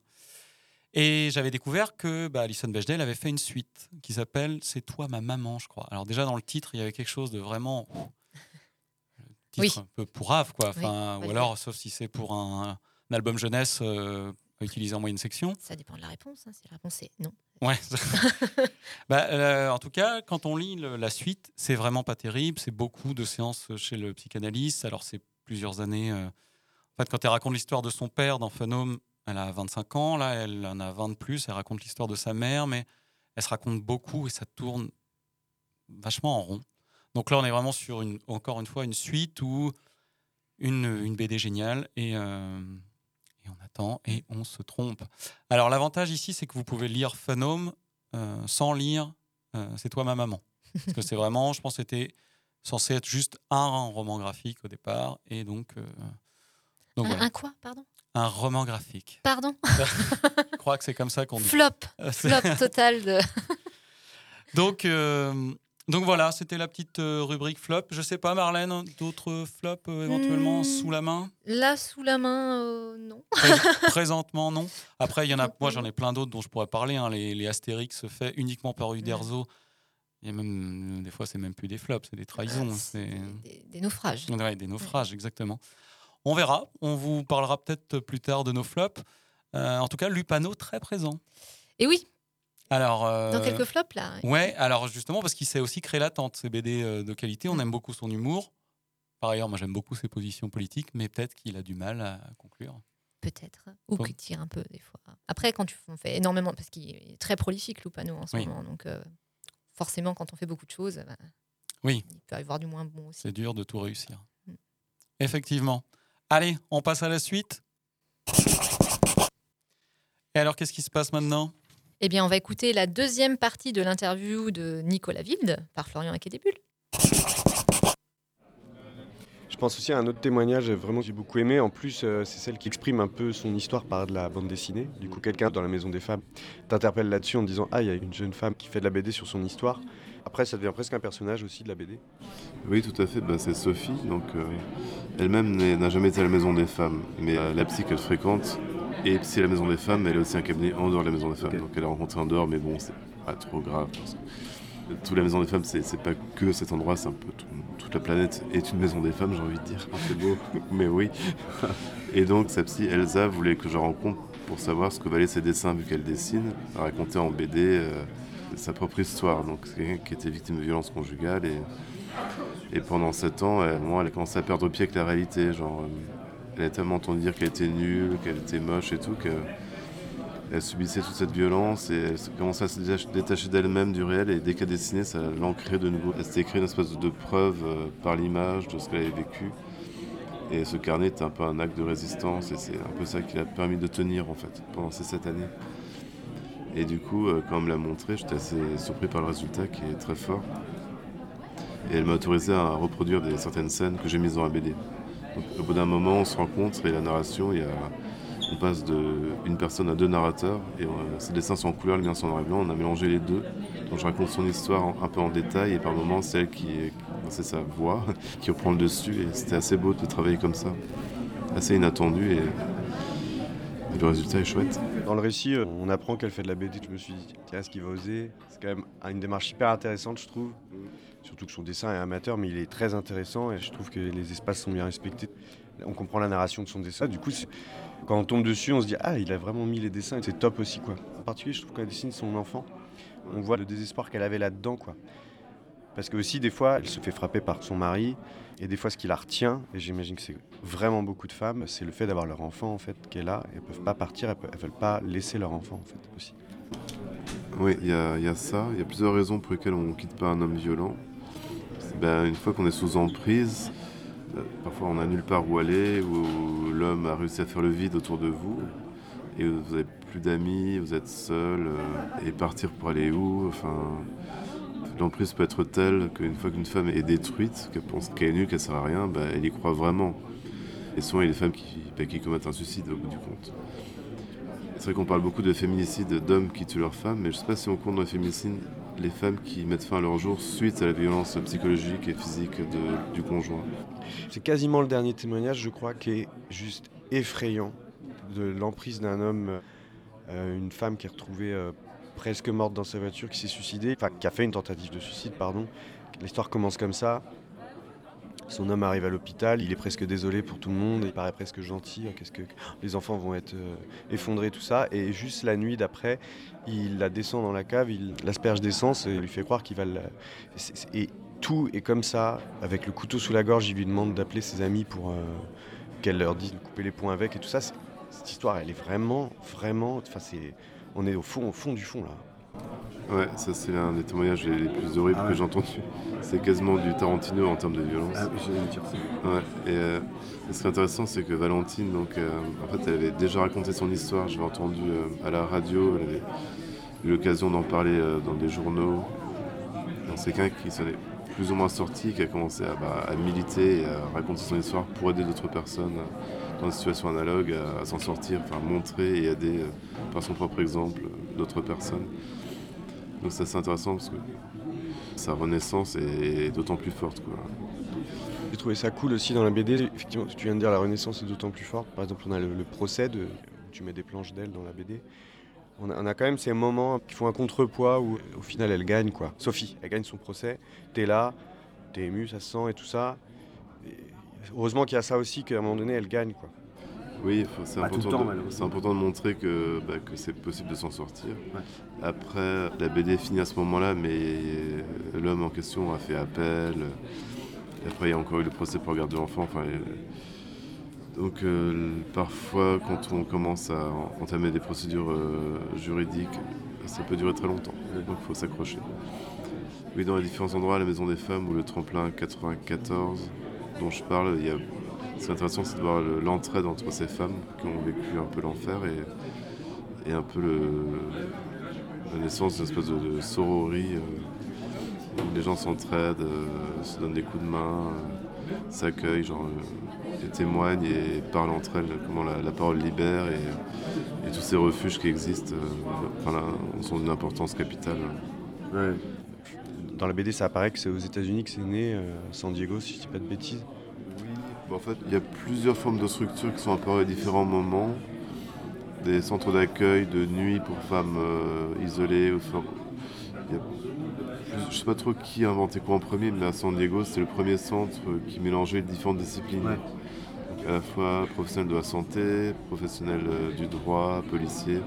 Et j'avais découvert que bah, Alison Bechdel avait fait une suite qui s'appelle C'est toi ma maman, je crois. Alors déjà dans le titre, il y avait quelque chose de vraiment titre Oui. un peu pourrave, quoi. Enfin, ou alors, sauf si c'est pour un, un album jeunesse euh, utilisé en moyenne section. Ça dépend de la réponse. hein. Si la réponse est non. Ouais. [LAUGHS] bah, euh, en tout cas, quand on lit le- la suite, c'est vraiment pas terrible. C'est beaucoup de séances chez le psychanalyste. Alors, c'est plusieurs années. euh, En fait, quand elle raconte l'histoire de son père dans Home, elle a 25 ans. Là, elle en a 20 de plus. Elle raconte l'histoire de sa mère, mais elle se raconte beaucoup et ça tourne vachement en rond. Donc là, on est vraiment sur, une, encore une fois, une suite ou une, une BD géniale. Et. euh, et on attend et on se trompe. Alors l'avantage ici, c'est que vous pouvez lire Home euh, sans lire euh, C'est toi ma maman. Parce que c'est vraiment, je pense, c'était censé être juste un roman graphique au départ. Et donc, euh, donc un, voilà. un quoi, pardon? Un roman graphique. Pardon [LAUGHS] je crois que c'est comme ça qu'on dit. Flop. [LAUGHS] C'est- Flop total de. [LAUGHS] donc, euh, donc voilà, c'était la petite euh, rubrique flop. Je sais pas, Marlène, d'autres flops euh, éventuellement Hmm. sous la main? Là, sous la main, euh, non. Pré- Présentement, non. Après, il y en a, moi, j'en ai plein d'autres dont je pourrais parler. hein. Les, les Astérix faits uniquement par Uderzo. A même, des fois, c'est même plus des flops, c'est des trahisons. c'est Des, des naufrages. Ouais, des naufrages, exactement. On verra. On vous parlera peut-être plus tard de nos flops. Euh, en tout cas, Lupano très présent. Et oui, Alors, euh, dans quelques flops, là. Ouais, alors justement, parce qu'il sait aussi créer l'attente, ces BD euh, de qualité. On aime beaucoup son humour. Par ailleurs, moi, j'aime beaucoup ses positions politiques, mais peut-être qu'il a du mal à conclure. Peut-être. Ou qu'il tire un peu, des fois. Après, quand tu on fait énormément, parce qu'il est très prolifique, Lupano, en ce Oui. moment. Donc, euh, forcément, quand on fait beaucoup de choses, bah, Oui. il peut y avoir du moins bon aussi. C'est dur de tout réussir. Mm. Effectivement. Allez, on passe à la suite. Et alors, qu'est-ce qui se passe maintenant? Eh bien, on va écouter la deuxième partie de l'interview de Nicolas Wilde par Florian Aquedébul. Je pense aussi à un autre témoignage vraiment que j'ai beaucoup aimé. En plus, euh, c'est celle qui exprime un peu son histoire par de la bande dessinée. Du coup, quelqu'un dans la maison des femmes t'interpelle là-dessus en disant Ah, il y a une jeune femme qui fait de la BD sur son histoire. Après, ça devient presque un personnage aussi de la BD. Oui, tout à fait. Bah, c'est Sophie. Donc, euh, elle-même n'a jamais été à la maison des femmes, mais euh, la psy qu'elle fréquente. Et à la maison des femmes, elle a aussi un cabinet en dehors de la maison des femmes. Donc, elle a rencontré en dehors, mais bon, c'est pas trop grave. parce que toute la maison des femmes, c'est c'est pas que cet endroit, c'est un peu tout- toute la planète est une maison des femmes, j'ai envie de dire. C'est beau, [LAUGHS] mais oui. Et donc, sa psy Elsa voulait que je rencontre pour savoir ce que valaient ses dessins, vu qu'elle dessine, raconter en BD euh, sa propre histoire. Donc, qui était victime de violences conjugales et, et pendant sept ans, elle, a commencé à perdre pied avec la réalité. Genre, euh, elle a tellement entendu dire qu'elle était nulle, qu'elle était moche et tout, que elle subissait toute cette violence et elle commençait à se détach- détacher d'elle-même du réel et dès qu'elle dessinait, ça l'ancrait de nouveau. Elle s'était écrit une espèce de preuve euh, par l'image de ce qu'elle avait vécu. Et ce carnet était un peu un acte de résistance et c'est un peu ça qui l'a permis de tenir en fait pendant ces sept années. Et du coup, euh, quand on me l'a montré, j'étais assez surpris par le résultat qui est très fort. Et elle m'a autorisé à reproduire certaines scènes que j'ai mises dans la BD. Au bout d'un moment, on se rencontre et la narration, il y a, on passe d'une personne à deux narrateurs et euh, ses dessins sont en couleur, les miens sont en noir et blanc. On a mélangé les deux. Donc je raconte son histoire un peu en détail et par moments, c'est elle qui, est- c'est sa voix [LAUGHS] qui reprend le dessus. Et c'était assez beau de travailler comme ça, assez inattendu et, le résultat est chouette. Dans le récit, euh, on apprend qu'elle fait de la BD. Je me suis dit, tiens, ce qu'il va oser C'est quand même une démarche hyper intéressante, je trouve. Surtout que son dessin est amateur, mais il est très intéressant et je trouve que les espaces sont bien respectés. On comprend la narration de son dessin. Du coup, quand on tombe dessus, on se dit, ah, il a vraiment mis les dessins c'est top aussi, quoi. En particulier, je trouve qu'elle dessine son enfant. On voit le désespoir qu'elle avait là-dedans, quoi. Parce que aussi, des fois, elle se fait frapper par son mari. Et des fois, ce qui la retient, et j'imagine que c'est vraiment beaucoup de femmes, c'est le fait d'avoir leur enfant, en fait, qui est là. Elles peuvent pas partir, elles, elles veulent pas laisser leur enfant, en fait, aussi. Oui, il y, a ça. Il y a plusieurs raisons pour lesquelles on ne quitte pas un homme violent. Ben, une fois qu'on est sous emprise, euh, parfois on n'a nulle part où aller, où l'homme a réussi à faire le vide autour de vous, et vous n'avez plus d'amis, vous êtes seul, euh, et partir pour aller où? Enfin, l'emprise peut être telle qu'une fois qu'une femme est détruite, qu'elle pense qu'elle est nulle, qu'elle sert à rien, ben, elle y croit vraiment. Et souvent, il y a des femmes qui, ben, qui commettent un suicide au bout du compte. C'est vrai qu'on parle beaucoup de féminicide d'hommes qui tuent leurs femmes, mais je ne sais pas si on compte dans les féminicides les femmes qui mettent fin à leur jour suite à la violence psychologique et physique du conjoint. C'est quasiment le dernier témoignage, je crois, qui est juste effrayant de l'emprise d'un homme, euh, une femme qui est retrouvée euh, presque morte dans sa voiture, qui s'est suicidée, enfin qui a fait une tentative de suicide, pardon. L'histoire commence comme ça. Son homme arrive à l'hôpital, il est presque désolé pour tout le monde, il paraît presque gentil. ah, Qu'est-ce que les enfants vont être euh, effondrés, tout ça. Et juste la nuit d'après, il la descend dans la cave, il l'asperge d'essence et lui fait croire qu'il va la... Et tout est comme ça, avec le couteau sous la gorge, il lui demande d'appeler ses amis pour euh, qu'elle leur dise de couper les poings avec et tout ça. Cette histoire, elle est vraiment, vraiment. Enfin, on est au fond, au fond du fond là. Ouais, ça c'est l'un des témoignages les plus horribles Ah ouais. que j'ai entendus. C'est quasiment du Tarantino en termes de violence. Ah oui, j'allais dire ça. Ouais, et euh, ce qui est intéressant, c'est que Valentine, donc, euh, en fait, elle avait déjà raconté son histoire. J'avais entendu euh, à la radio, elle avait eu l'occasion d'en parler dans des journaux. C'est quelqu'un qui s'en est plus ou moins sorti, qui a commencé à, bah, à militer et à raconter son histoire pour aider d'autres personnes dans des situations analogues à, à s'en sortir, enfin montrer et aider par son propre exemple d'autres personnes. Donc c'est assez intéressant parce que sa renaissance est d'autant plus forte. Quoi. J'ai trouvé ça cool aussi dans la BD. Effectivement, tu viens de dire la Renaissance est d'autant plus forte. Par exemple, on a le, procès de, où tu mets des planches d'elle dans la BD. On a, quand même ces moments qui font un contrepoids où au final elle gagne quoi. Sophie, elle gagne son procès. T'es là, t'es ému, ça se sent et tout ça. Heureusement qu'il y a ça aussi qu'à un moment donné elle gagne quoi. Oui, c'est important, important de montrer que, bah, que c'est possible de s'en sortir. Après, la BD finit à ce moment-là, mais euh, l'homme en question a fait appel. Après, il y a encore eu le procès pour garde de l'enfant. Enfin, euh, donc, euh, parfois, quand on commence à en- entamer des procédures euh, juridiques, ça peut durer très longtemps. Donc, il faut s'accrocher. Oui, dans les différents endroits, la Maison des Femmes ou le tremplin 94 dont je parle, il y a... ce qui est intéressant, c'est de voir le- l'entraide entre ces femmes qui ont vécu un peu l'enfer et, et un peu la naissance d'une espèce de, de sororie euh, les gens s'entraident, euh, se donnent des coups de main, euh, s'accueillent, genre, et témoignent et parlent entre elles, comment la, parole libère et, et tous ces refuges qui existent enfin, là, sont d'une importance capitale. Dans la BD, ça apparaît que c'est aux États-Unis que c'est né, San Diego, si je dis pas de bêtises. Bon, en fait, il y a plusieurs formes de structures qui sont apparues à différents moments. Des centres d'accueil de nuit pour femmes euh, isolées. ou for- il y a plus- je sais pas trop qui a inventé quoi en premier, mais à San Diego, c'est le premier centre euh, qui mélangeait différentes disciplines. Ouais. Donc, à la fois professionnels de la santé, professionnels euh, du droit, policiers.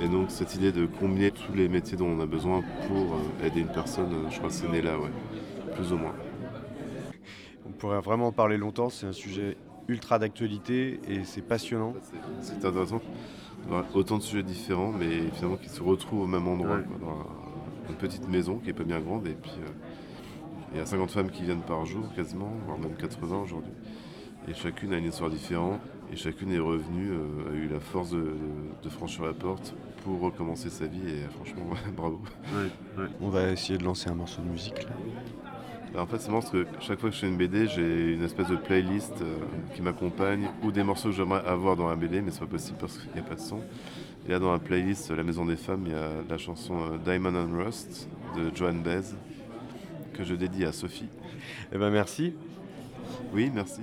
Et donc cette idée de combiner tous les métiers dont on a besoin pour euh, aider une personne, je crois que c'est né là, ouais. Plus ou moins. On pourrait vraiment en parler longtemps, c'est un sujet ultra d'actualité et c'est passionnant. C'est intéressant d'avoir autant de sujets différents, mais finalement qui se retrouvent au même endroit, Ouais. quoi, dans un- une petite maison qui est pas bien grande. Et puis euh, il y a 50 femmes qui viennent par jour quasiment, voire même 80 aujourd'hui. Et chacune a une histoire différente, et chacune est revenue, euh, a eu la force de, de- de franchir la porte pour recommencer sa vie. Et franchement, [LAUGHS] bravo. On va essayer de lancer un morceau de musique là. Bah, en fait, c'est marrant parce que chaque fois que je fais une BD, j'ai une espèce de playlist euh, qui m'accompagne ou des morceaux que j'aimerais avoir dans la BD, mais c'est pas possible parce qu'il n'y a pas de son. Et là, dans la playlist La Maison des Femmes, il y a la chanson euh, Diamond and Rust de Joan Baez que je dédie à Sophie. Eh ben merci. Oui, merci.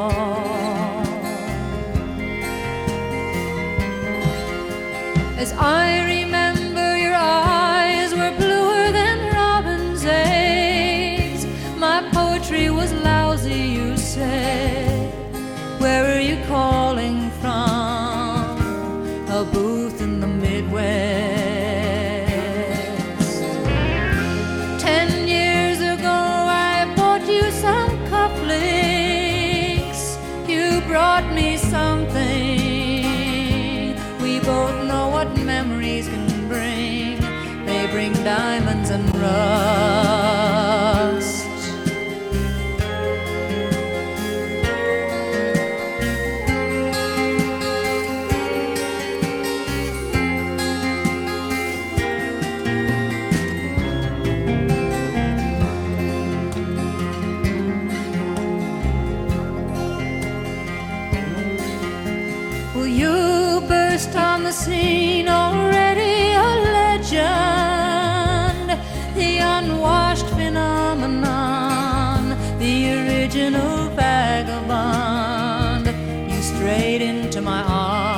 The original vagabond. You strayed into my arms,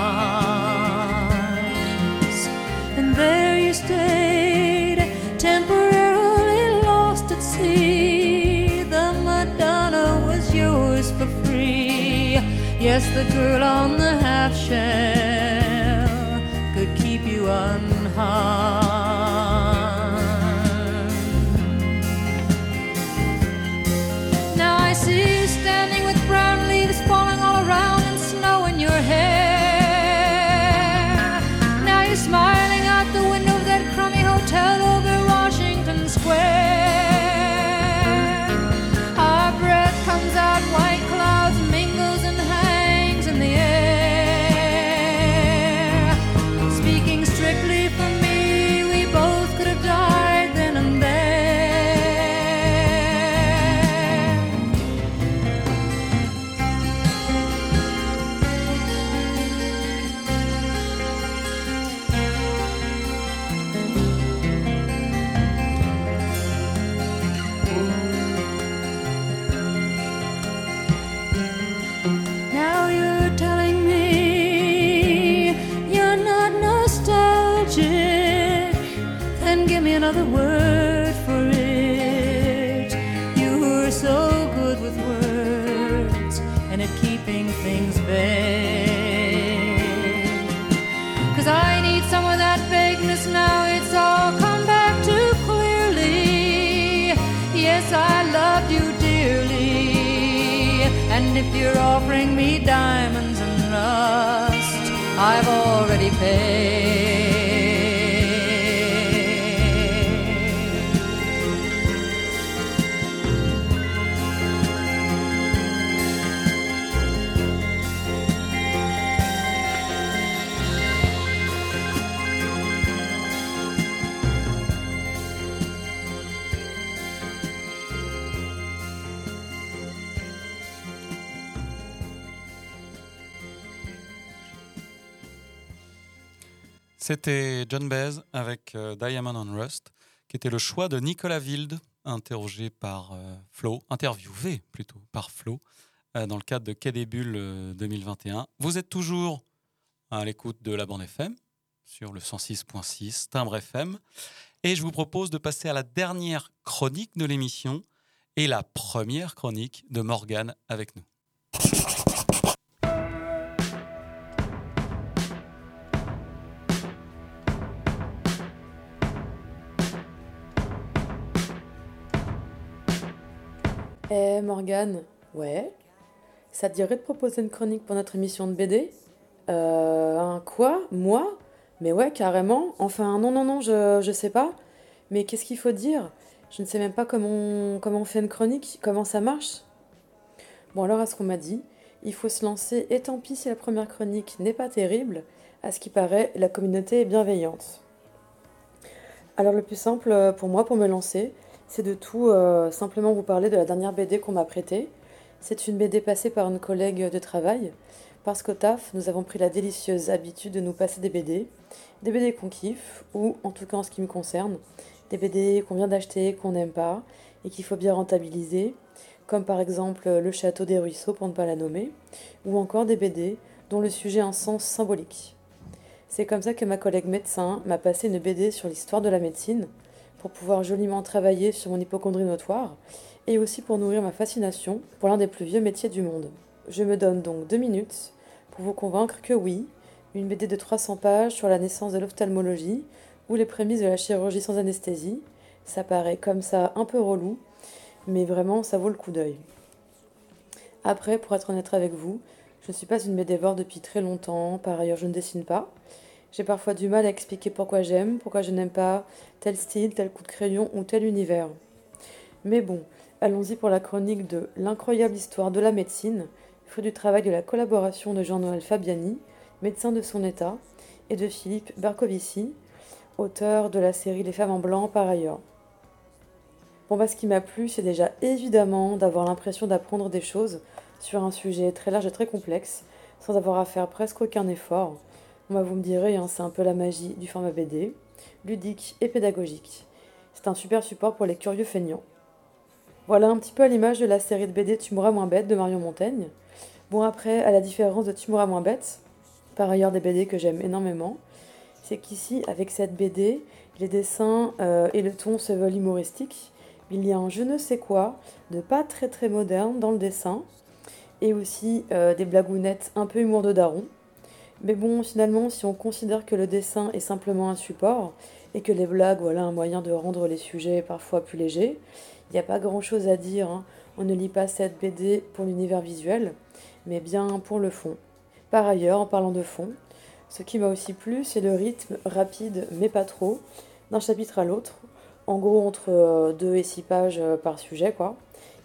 and there you stayed, temporarily lost at sea. The Madonna was yours for free. Yes, the girl on the half shell C'était John Baez avec euh, Diamond on Rust, qui était le choix de Nicolas Wilde, interrogé par euh, interviewé plutôt par Flo, euh, dans le cadre de Quai des Bulles euh, 2021. Vous êtes toujours à l'écoute de la bande FM sur le 106.6 Timbre FM. Et je vous propose de passer à la dernière chronique de l'émission et la première chronique de Morgane avec nous. Eh Morgane, ouais. Ça te dirait de proposer une chronique pour notre émission de BD Euh. Quoi? Moi? Mais ouais, carrément. Enfin, non, non, non, je, je sais pas. Mais qu'est-ce qu'il faut dire? Je ne sais même pas comment on, comment on fait une chronique, comment ça marche. Bon, alors, à ce qu'on m'a dit, il faut se lancer, et tant pis si la première chronique n'est pas terrible. À ce qui paraît, la communauté est bienveillante. Alors, le plus simple euh, pour moi, pour me lancer, c'est de tout euh, simplement vous parler de la dernière BD qu'on m'a prêtée. C'est une BD passée par une collègue de travail, parce qu'au taf, nous avons pris la délicieuse habitude de nous passer des BD, des BD qu'on kiffe, ou en tout cas en ce qui me concerne, des BD qu'on vient d'acheter, qu'on n'aime pas, et qu'il faut bien rentabiliser, comme par exemple Le Château des Ruisseaux, pour ne pas la nommer, ou encore des BD dont le sujet a un sens symbolique. C'est comme ça que ma collègue médecin m'a passé une BD sur l'histoire de la médecine, pour pouvoir joliment travailler sur mon hypochondrie notoire et aussi pour nourrir ma fascination pour l'un des plus vieux métiers du monde. Je me donne donc deux minutes pour vous convaincre que oui, une BD de 300 pages sur la naissance de l'ophtalmologie ou les prémices de la chirurgie sans anesthésie, ça paraît comme ça un peu relou, mais vraiment ça vaut le coup d'œil. Après, pour être honnête avec vous, je ne suis pas une BD-vore depuis très longtemps, par ailleurs je ne dessine pas. J'ai parfois du mal à expliquer pourquoi j'aime, pourquoi je n'aime pas tel style, tel coup de crayon ou tel univers. Mais bon, allons-y pour la chronique de L'incroyable histoire de la médecine, fruit du travail de la collaboration de Jean-Noël Fabiani, médecin de son état, et de Philippe Bercovici, auteur de la série Les femmes en blanc par ailleurs. Bon, bah, ce qui m'a plu, c'est déjà évidemment d'avoir l'impression d'apprendre des choses sur un sujet très large et très complexe, sans avoir à faire presque aucun effort. Vous me direz, hein, c'est un peu la magie du format BD, ludique et pédagogique. C'est un super support pour les curieux feignants. Voilà un petit peu à l'image de la série de BD Tu mourras moins bête de Marion Montaigne. Bon, après, à la différence de Tu mourras moins bête, par ailleurs des BD que j'aime énormément, c'est qu'ici, avec cette BD, les dessins euh, et le ton se veulent humoristiques. Il y a un je ne sais quoi de pas très très moderne dans le dessin, et aussi euh, des blagounettes un peu humour de daron. Mais bon, finalement, si on considère que le dessin est simplement un support et que les blagues, voilà un moyen de rendre les sujets parfois plus légers, il n'y a pas grand chose à dire. hein. On ne lit pas cette BD pour l'univers visuel, mais bien pour le fond. Par ailleurs, en parlant de fond, ce qui m'a aussi plu, c'est le rythme rapide, mais pas trop, d'un chapitre à l'autre. En gros, entre 2 et 6 pages euh, par sujet, quoi.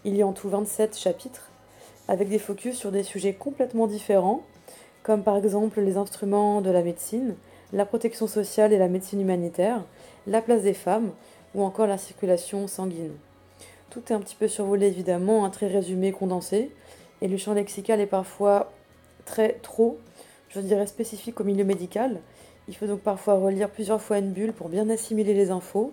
Il y a en tout 27 chapitres, avec des focus sur des sujets complètement différents, comme par exemple les instruments de la médecine, la protection sociale et la médecine humanitaire, la place des femmes, ou encore la circulation sanguine. Tout est un petit peu survolé évidemment, un très résumé condensé, et le champ lexical est parfois très trop, je dirais spécifique au milieu médical. Il faut donc parfois relire plusieurs fois une bulle pour bien assimiler les infos.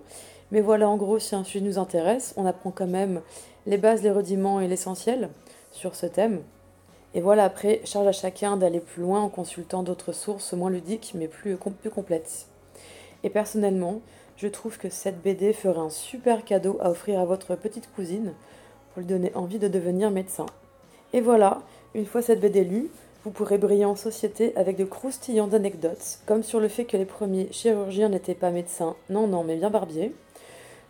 Mais voilà, en gros, si un sujet nous intéresse, on apprend quand même les bases, les rudiments et l'essentiel sur ce thème. Et voilà, après, charge à chacun d'aller plus loin en consultant d'autres sources moins ludiques mais plus, complètes. Et personnellement, Je trouve que cette BD ferait un super cadeau à offrir à votre petite cousine pour lui donner envie de devenir médecin. Et voilà, une fois cette BD lue, vous pourrez briller en société avec de croustillantes anecdotes, comme sur le fait que les premiers chirurgiens n'étaient pas médecins, non, non, mais bien barbiers,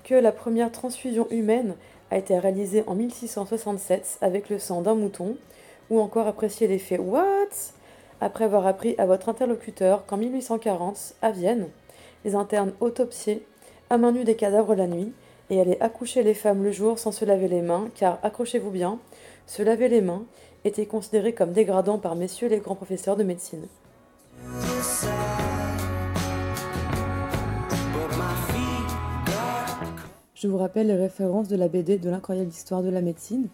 que la première transfusion humaine a été réalisée en 1667 avec le sang d'un mouton, ou encore apprécier l'effet What? Après avoir appris à votre interlocuteur qu'en 1840, à Vienne, les internes autopsiaient à main nue des cadavres la nuit et allaient accoucher les femmes le jour sans se laver les mains, car, accrochez-vous bien, se laver les mains était considéré comme dégradant par messieurs les grands professeurs de médecine. Je vous rappelle les références de la BD de l'incroyable histoire de la médecine.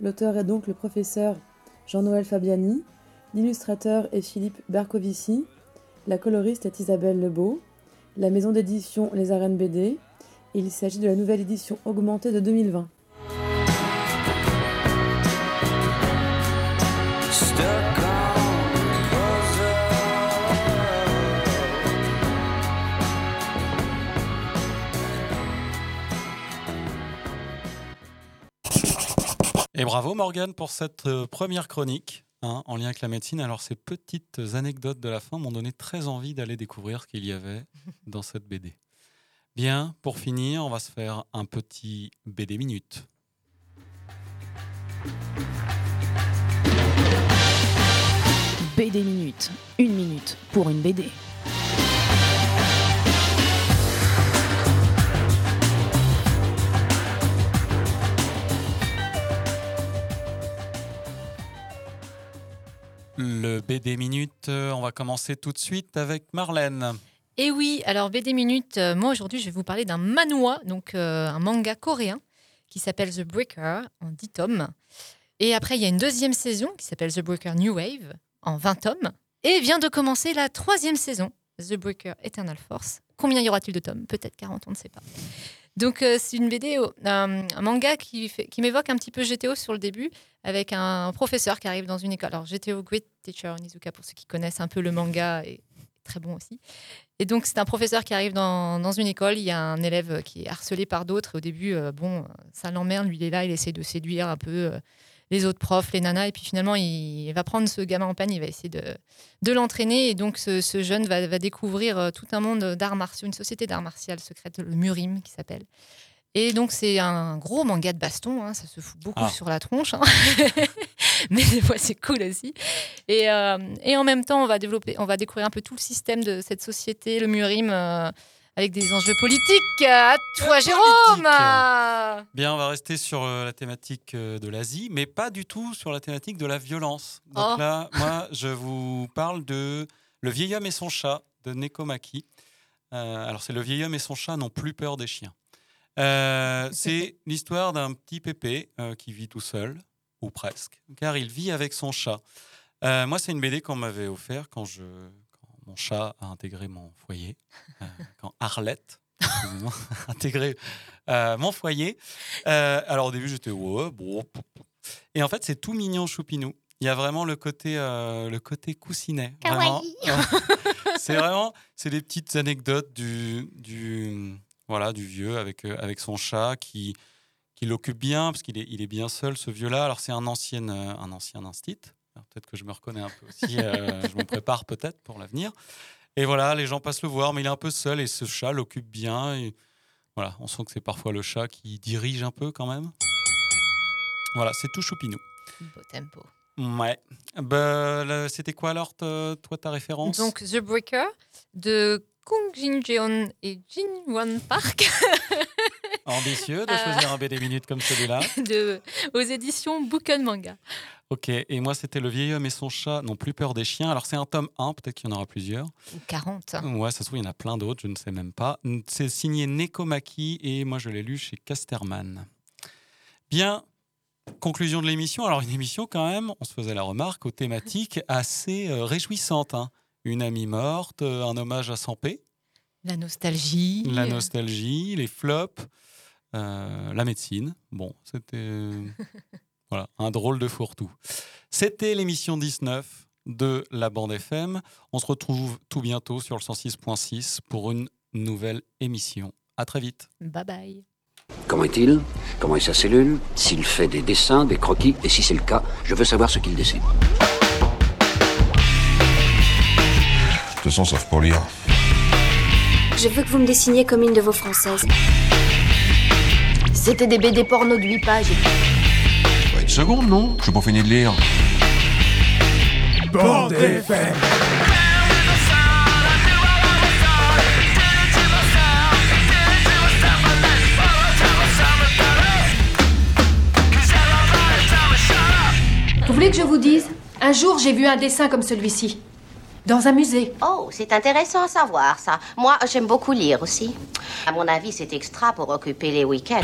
L'auteur est donc le professeur Jean-Noël Fabiani, l'illustrateur est Philippe Bercovici, la coloriste est Isabelle Lebeau, la maison d'édition Les Arènes BD, il s'agit de la nouvelle édition augmentée de 2020. Et bravo Morgane pour cette euh, première chronique hein, en lien avec la médecine. Alors ces petites anecdotes de la fin m'ont donné très envie d'aller découvrir ce qu'il y avait dans cette BD. Bien, pour finir, on va se faire un petit BD minute. BD Minute. Une minute pour une BD. BD minute, euh, on va commencer tout de suite avec Marlène. Et oui, alors BD Minute, euh, moi aujourd'hui je vais vous parler d'un manhwa, donc euh, un manga coréen qui s'appelle The Breaker en 10 tomes. Et après il y a une deuxième saison qui s'appelle The Breaker New Wave en 20 tomes. Et vient de commencer la troisième saison, The Breaker Eternal Force. Combien y aura-t-il de tomes? Peut-être 40, on ne sait pas. Donc euh, c'est une BD, un, manga qui, qui m'évoque un petit peu GTO sur le début, avec un professeur qui arrive dans une école. Alors GTO, Great Teacher Onizuka, pour ceux qui connaissent un peu le manga, est très bon aussi. Et donc c'est un professeur qui arrive dans, dans une école, il y a un élève qui est harcelé par d'autres. Au début, euh, bon, ça l'emmerde, lui il est là, il essaie de séduire un peu euh, les autres profs, les nanas, et puis finalement il va prendre ce gamin en panne, il va essayer de, de l'entraîner, et donc ce, ce jeune va, va découvrir euh, tout un monde d'arts martiaux, une société d'arts martiaux secrète, le Murim qui s'appelle. Et donc c'est un gros manga de baston, hein, ça se fout beaucoup Ah. sur la tronche, hein. [LAUGHS] mais des fois c'est cool aussi. Et, euh, et en même temps on va développer, on va découvrir un peu tout le système de cette société, le Murim, euh, avec des enjeux politiques. À toi Jérôme Bien, on va rester sur euh, la thématique euh, de l'Asie, mais pas du tout sur la thématique de la violence. Donc Oh. là, moi, je vous parle de Le vieil homme et son chat de Nekomaki. Euh, alors, c'est Le vieil homme et son chat n'ont plus peur des chiens. Euh, c'est l'histoire d'un petit pépé euh, qui vit tout seul, ou presque, car il vit avec son chat. Moi, c'est une BD qu'on m'avait offert quand, je, mon chat a intégré mon foyer, euh, [LAUGHS] quand Arlette [LAUGHS] a intégré euh, mon foyer. Euh, alors au début, j'étais ouais, bon. Et en fait, c'est tout mignon, choupinou. Il y a vraiment le côté, le côté coussinet. C'est vraiment, c'est des petites anecdotes du, du, voilà, du vieux avec, avec son chat qui, qui l'occupe bien parce qu'il est, il est bien seul, ce vieux-là. Alors c'est un ancien, un ancien instit. Peut-être que je me reconnais un peu aussi. euh, [LAUGHS] je me prépare peut-être pour l'avenir. Et voilà, les gens passent le voir, mais il est un peu seul et ce chat l'occupe bien. Et voilà, on sent que c'est parfois le chat qui dirige un peu quand même. Voilà, c'est tout choupinou. Beau tempo. Ouais. Bah, C'était quoi alors, toi, ta référence? Donc The Breaker de Kung Jin Jeon et Jin Won Park [LAUGHS] Ambitieux de Euh. choisir un BD minute comme celui-là. [LAUGHS] de, aux éditions Booken Manga. Ok, et moi, c'était Le vieil homme et son chat n'ont plus peur des chiens. Alors, c'est un tome 1, peut-être qu'il y en aura plusieurs. Ou 40. Ouais, ça se trouve, il y en a plein d'autres, je ne sais même pas. C'est signé Nekomaki et moi, je l'ai lu chez Casterman. Bien, conclusion de l'émission. Alors, une émission quand même, on se faisait la remarque, aux thématiques assez euh, réjouissantes. hein. Une amie morte, euh, un hommage à Sampé, La nostalgie. la nostalgie, les flops, euh, la médecine. Bon, c'était [LAUGHS] voilà, un drôle de fourre-tout. C'était l'émission 19 de la bande FM. On se retrouve tout bientôt sur le 106.6 pour une nouvelle émission. À très vite. Bye bye. Comment est-il? Comment est sa cellule? S'il fait des dessins, des croquis, et si c'est le cas, je veux savoir ce qu'il dessine. Toute façon, sauf pour lire. Je veux que vous me dessiniez comme une de vos françaises. C'était des BD porno de 8 pages. Ouais, une seconde, non? Je pas fini de lire. Bande FM. Vous voulez que je vous dise? Un jour, j'ai vu un dessin comme celui-ci. Dans un musée. Oh, c'est intéressant à savoir ça. Moi, j'aime beaucoup lire aussi. À mon avis, c'est extra pour occuper les week-ends.